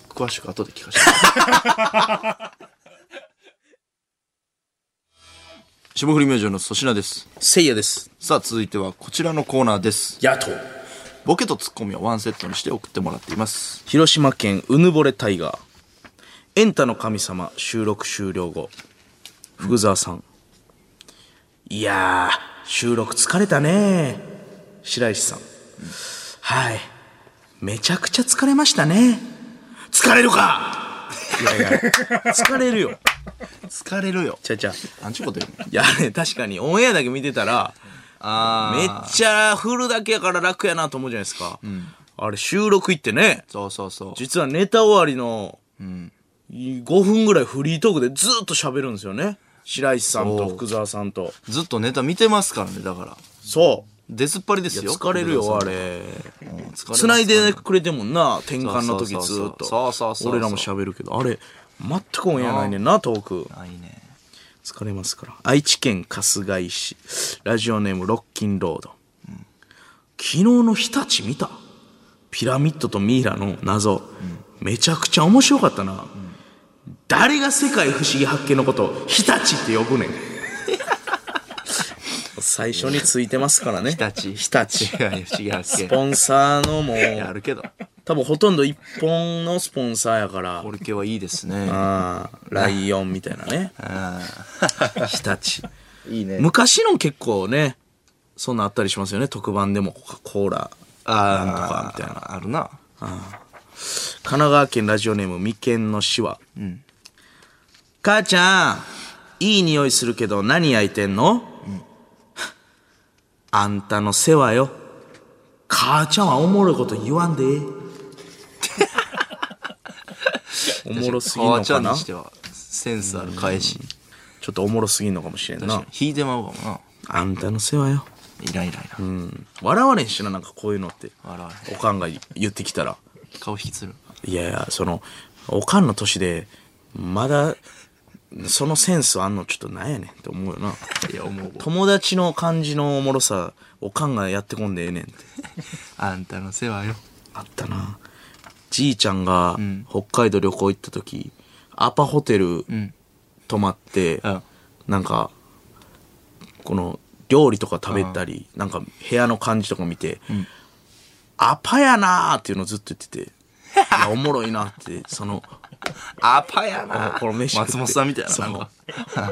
詳しく後で聞かせて。霜降り明星の粗品です。せいやです。さあ続いてはこちらのコーナーです。野党ボケとツッコミをワンセットにして送ってもらっています。広島県うぬぼれタイガー。エンタの神様収録終了後。福沢さん。いやー収録疲れたね白石さん、はいめちゃくちゃ疲れましたね。疲れるか？いやいや疲れるよ。疲れるよ。ちゃうちゃ。うなんちゅうこと言うの？いやね確かにオンエアだけ見てたらあめっちゃ振るだけやから楽やなと思うじゃないですか、あれ収録行ってね。そうそうそう。実はネタ終わりの5分ぐらいフリートークでずっと喋るんですよね。白石さんと福沢さんと。ずっとネタ見てますからね、だから。そう出ずっぱりですよ。疲れるよあれ。繋いでくれてもんな転換の時ずっと。俺らも喋るけど。あれ全くオンエアないねんなトー。疲れますから。愛知県春日井市。ラジオネームロッキンロード、昨日の日立見た。ピラミッドとミイラの謎、めちゃくちゃ面白かったな、誰が世界不思議発見のことを日立って呼ぶねん最初についてますからね。日立。日立。違うよ、違うスポンサーのもう。やるけど。多分ほとんど一本のスポンサーやから。これ系はいいですね。ああライオンみたいなね。あ 日立。ーいいね。昔の結構ねそんなあったりしますよね。特番でも。コカ・コーラあなんとかみたいな。あるな。神奈川県ラジオネーム眉間のしわ、母ちゃんいい匂いするけど何焼いてんの、あんたの世話よ。母ちゃんはおもろいこと言わんで。おもろすぎん母ちゃのかな？ちんにしてはセンスある返し。ょっとおもろすぎんのかもしれんな。引いてまうかもな。あんたの世話よ。イライライラ。笑われんしななんかこういうのって。笑おかんが言ってきたら。顔引きつる。いやいやそのおかんの年でまだそのセンスあんのちょっとなんやねんって思うよな。いや、思う。友達の感じのおもろさ、おかんがやってこんでええねんって。あんたの世話よ。あったな。じいちゃんが北海道旅行行った時、アパホテル泊まって、うんなんか、この料理とか食べたり、なんか部屋の感じとか見て、アパやなーっていうのをずっと言ってて、いやおもろいなって、その、アパやなこの飯松本さんみたいな。なんか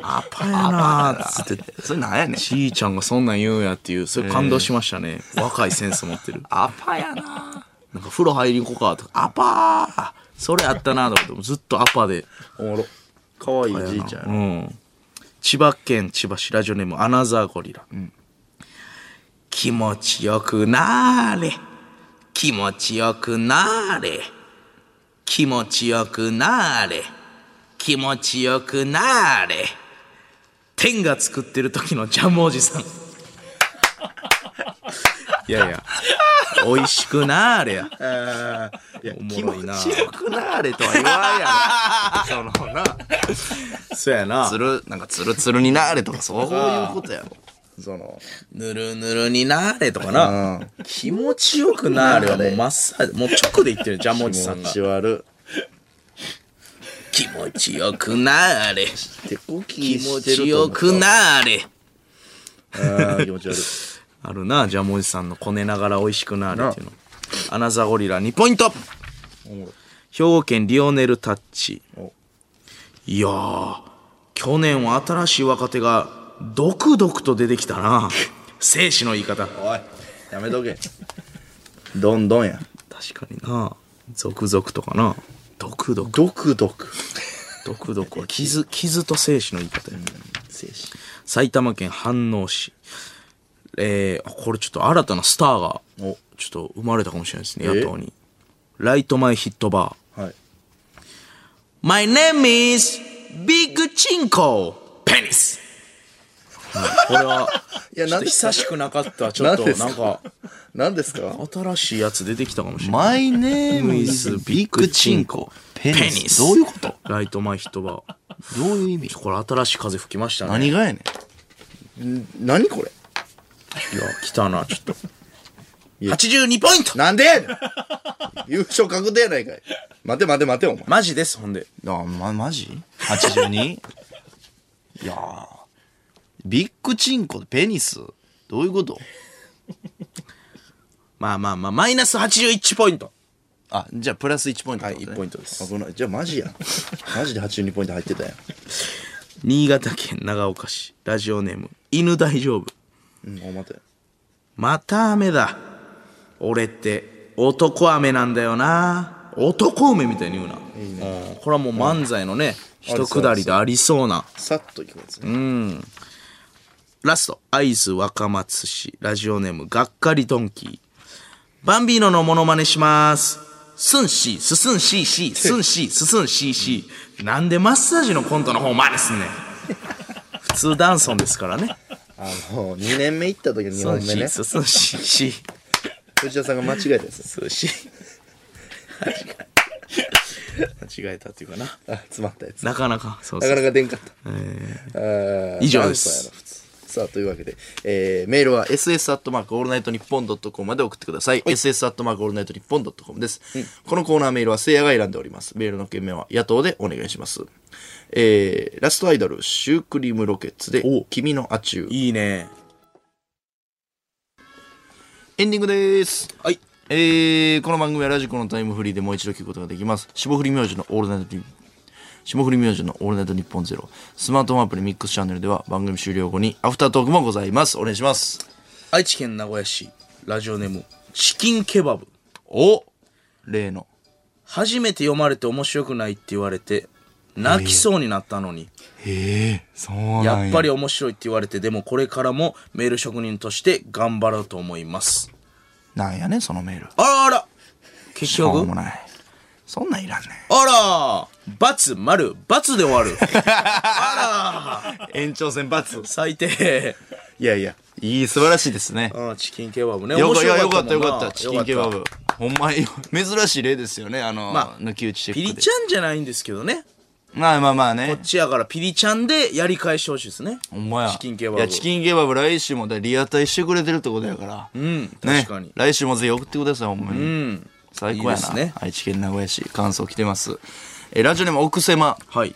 アパやなつってて、それなんやねん。じいちゃんがそんなん言うんやっていう、それ感動しましたね。若いセンス持ってる。アパやななんか風呂入りに行こうかとか、アパーそれあったなと思って、ずっとアパで。おもろ。かわいいじいちゃんやうな。ん。千葉県千葉市ラジオネームアナザーゴリラ。気持ちよくなーれ。気持ちよくなーれ。気持ちよくなーれ。気持ちよくなーれ。天が作ってる時のジャムおじさん。いやいや、美味しくなーれや。いやおも気持ろいなちよくなーれとは言わんやろ。そのな、そうやなつ。る、なんかつるつるになーれとかそういうことやろ。その、ぬるぬるになーれとかな。うん。気持ちよくなーれはもうマッサージ、もう直で言ってるジャムおじさんが気持ち。悪気持ちよくなーれ。気持ちよくなーれ。気持ち悪い。あるな、ジャムおじさんのこねながら美味しくなーれっていうの。アナザゴリラ2ポイント兵庫県リオネルタッチお。いやー、去年は新しい若手が、毒々と出てきたな。生死の言い方。おい、やめとけ。どんどんや。確かにな。続々とかな。毒々。毒毒。毒々は傷、傷と生死の言い方や。精子。埼玉県飯能市。えー、あこれちょっと新たなスターが、おちょっと生まれたかもしれないですね、え？野党に。ライトマイヒットバー。はい。My name is Big Chinko Penis! これは、いやちょっと久しくなかった。ちょっと、なんか、何ですか？新しいやつ出てきたかもしれない。?My name is is Big Big Chinko. ペニニスス。どういうこと？ライトマイヒットバー。どういう意味？これ新しい風吹きましたね。何がやねん？ん何これ？いや、来たな、ちょっと。82ポイントなんでやねん？優勝確定やないかい。待て待て待てお前。マジです、ほんで。あ、ま、マジ ?82? いやービッグチンコでペニス？どういうこと？まあまあまあ、マイナス81ポイント。あ、じゃあプラス1ポイントね、はい1ポイントです危ない。じゃあマジや。マジで82ポイント入ってたやん。新潟県長岡市、ラジオネーム、犬大丈夫。うん、お待て。また雨だ。俺って男雨なんだよな。男梅みたいに言うな。うんこれはもう漫才のね、一くだりでありそうな。さっといくやつね。ラスト、会津若松市、ラジオネーム、がっかりドンキー。バンビーノのモノマネします。スンシー、ススンシーシー、スンシー、ススンシーシー。なんでマッサージのコントの方真似すんねん。普通ダンソンですからね。あの、2年目行った時の2スンシー、本目ね。ススンシーシー。藤田さんが間違えたやつ。寿司間違えたっていうかなあ、詰まったやつ。なかなかそうそうなかなか出んかった。あー以上ですさあ、というわけで、えー、メールは ss アットマークオールナイトニッポンドットコムまで送ってください。ss アットマークオールナイトニッポンドットコムです。このコーナーメールはせいやが選んでおります。メールの件名は野党でお願いします。えー、ラストアイドル、シュークリームロケッツで、君のアチュー。いいねエンディングです。はいえー、この番組はラジコのタイムフリーでもう一度聞くことができます。霜降り明星のオールナイトニ霜降り明星のオールナイトニッポンゼロ。スマートフォンアプリミックスチャンネルでは番組終了後にアフタートークもございます。お願いします。愛知県名古屋市ラジオネームチキンケバブお例の。初めて読まれて面白くないって言われて泣きそうになったのにへえ、そうやっぱり面白いって言われてでもこれからもメール職人として頑張ろうと思いますなんやねんそのメール。あらあら結しょう局もない。そんなんいらんねあら×丸×で終わるん。延長戦罰。最低いやいや、いい、素晴らしいですね。あチキンケバブねよかいや面白よかったよかった。チキンケバブ。ほんまに、珍しい例ですよね。あの、まあ抜き打ちチェックで。ピリちゃんじゃないんですけどねまあまあまあねこっちやからピリちゃんでやり返してほしいですね。ほんまやチキンケバブいやチキンケバブ来週もだリアタイしてくれてるってことやからうん、ね確かに。来週もぜひ送ってくださいほんまに、うん。最高やないいですね愛知県名古屋市感想来てますえラジオネーム奥狭はい。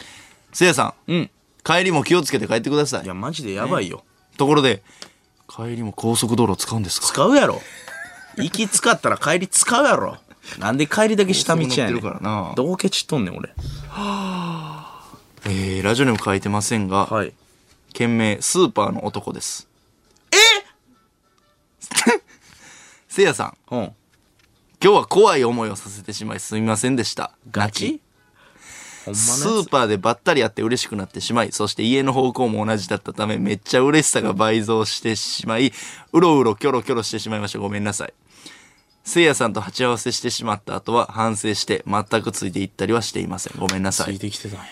せいやさんうん。帰りも気をつけて帰ってくださいいや、マジでやばいよ。ところで帰りも高速道路使うんですか？使うやろ。行き使ったら帰り使うやろ。なんで帰りだけ下道やねん。どうケチっとんねん、俺。えー、ラジオネーム書いてませんが、はい。件名スーパーの男ですえ？せいやさんうん。今日は怖い思いをさせてしまいすみませんでしたガチ？スーパーでばったり会って嬉しくなってしまい、そして家の方向も同じだったため、めっちゃ嬉しさが倍増してしまい、うろうろキョロキョロしてしまいました。ごめんなさい。せいやさんと鉢合わせしてしまった後は反省して全くついていったりはしていません。ごめんなさついい。てきてたんや。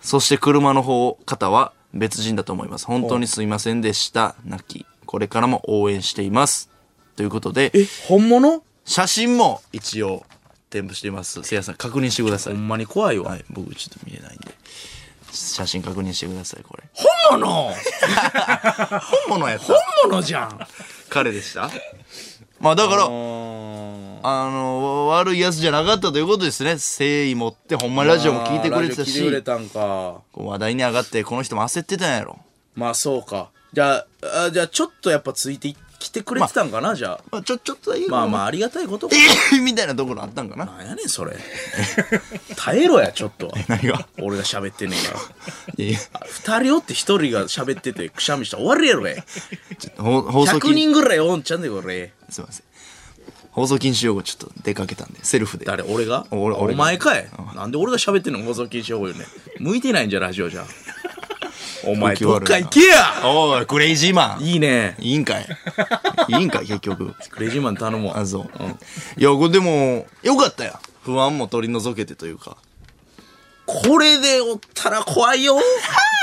そして車の方、方は別人だと思います。本当にすいませんでした。泣き。これからも応援しています。ということで、え、本物？写真も一応添付しています。せいやさん確認してください。ほんまに怖いわ。はい、僕ちょっと見えないんで。写真確認してください、これ。本物？本物やった本物じゃん。彼でした？まあだから、ああの、悪いやつじゃなかったということですね。誠意持って、ほんまにラジオも聞いてくれてたし、たんか。こう話題に上がって、この人も焦ってたんやろ。まあそうか。じゃあ、あじゃあちょっとやっぱついてきてくれてたんかな、じゃあ。まあちょ、ちょっとだけまあまあありがたいことか。え ーみたいなところあったんかな？なんやねんそれ。耐えろや、ちょっとは。何が？俺が喋ってんねんから。いやいや二人おって一人が喋っててくしゃみしたら終わりやろえ。ほ放送100禁止、人ぐらいおんちゃんでこれ。すいません。放送禁止用語ちょっと出かけたんで、セルフで。誰俺が？俺俺お前かいなんで俺が喋ってんの放送禁止用語よね。向いてないんじゃ、ラジオじゃ。お前どっか行けやおい、クレイジーマン。いいね。いいんかいいいんかい結局。クレイジーマン頼もう。あ、そう。いや、これでも、よかったよ。不安も取り除けてというか。これでおったら怖いよ。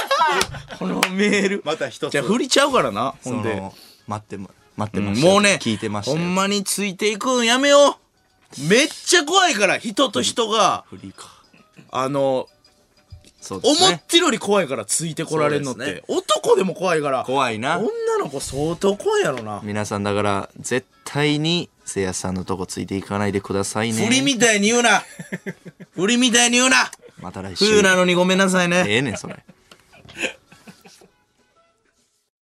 このメール。また一つじゃあ振りちゃうからな、ほんで。待っても、待ってましたよ。もうね、聞いてましたよ。ほんまについていくんやめよう。めっちゃ怖いから、人と人が、フリーか。あの、そうですね。思ってるより怖いからついてこられるのって、そうです男でも怖いから、怖いな。女の子相当怖いやろな。皆さんだから、絶対に、せいやさんのとこついていかないでくださいね。振りみたいに言うな。振りみたいに言うな。また来週。冬なのにごめんなさいね。ええねん、それ。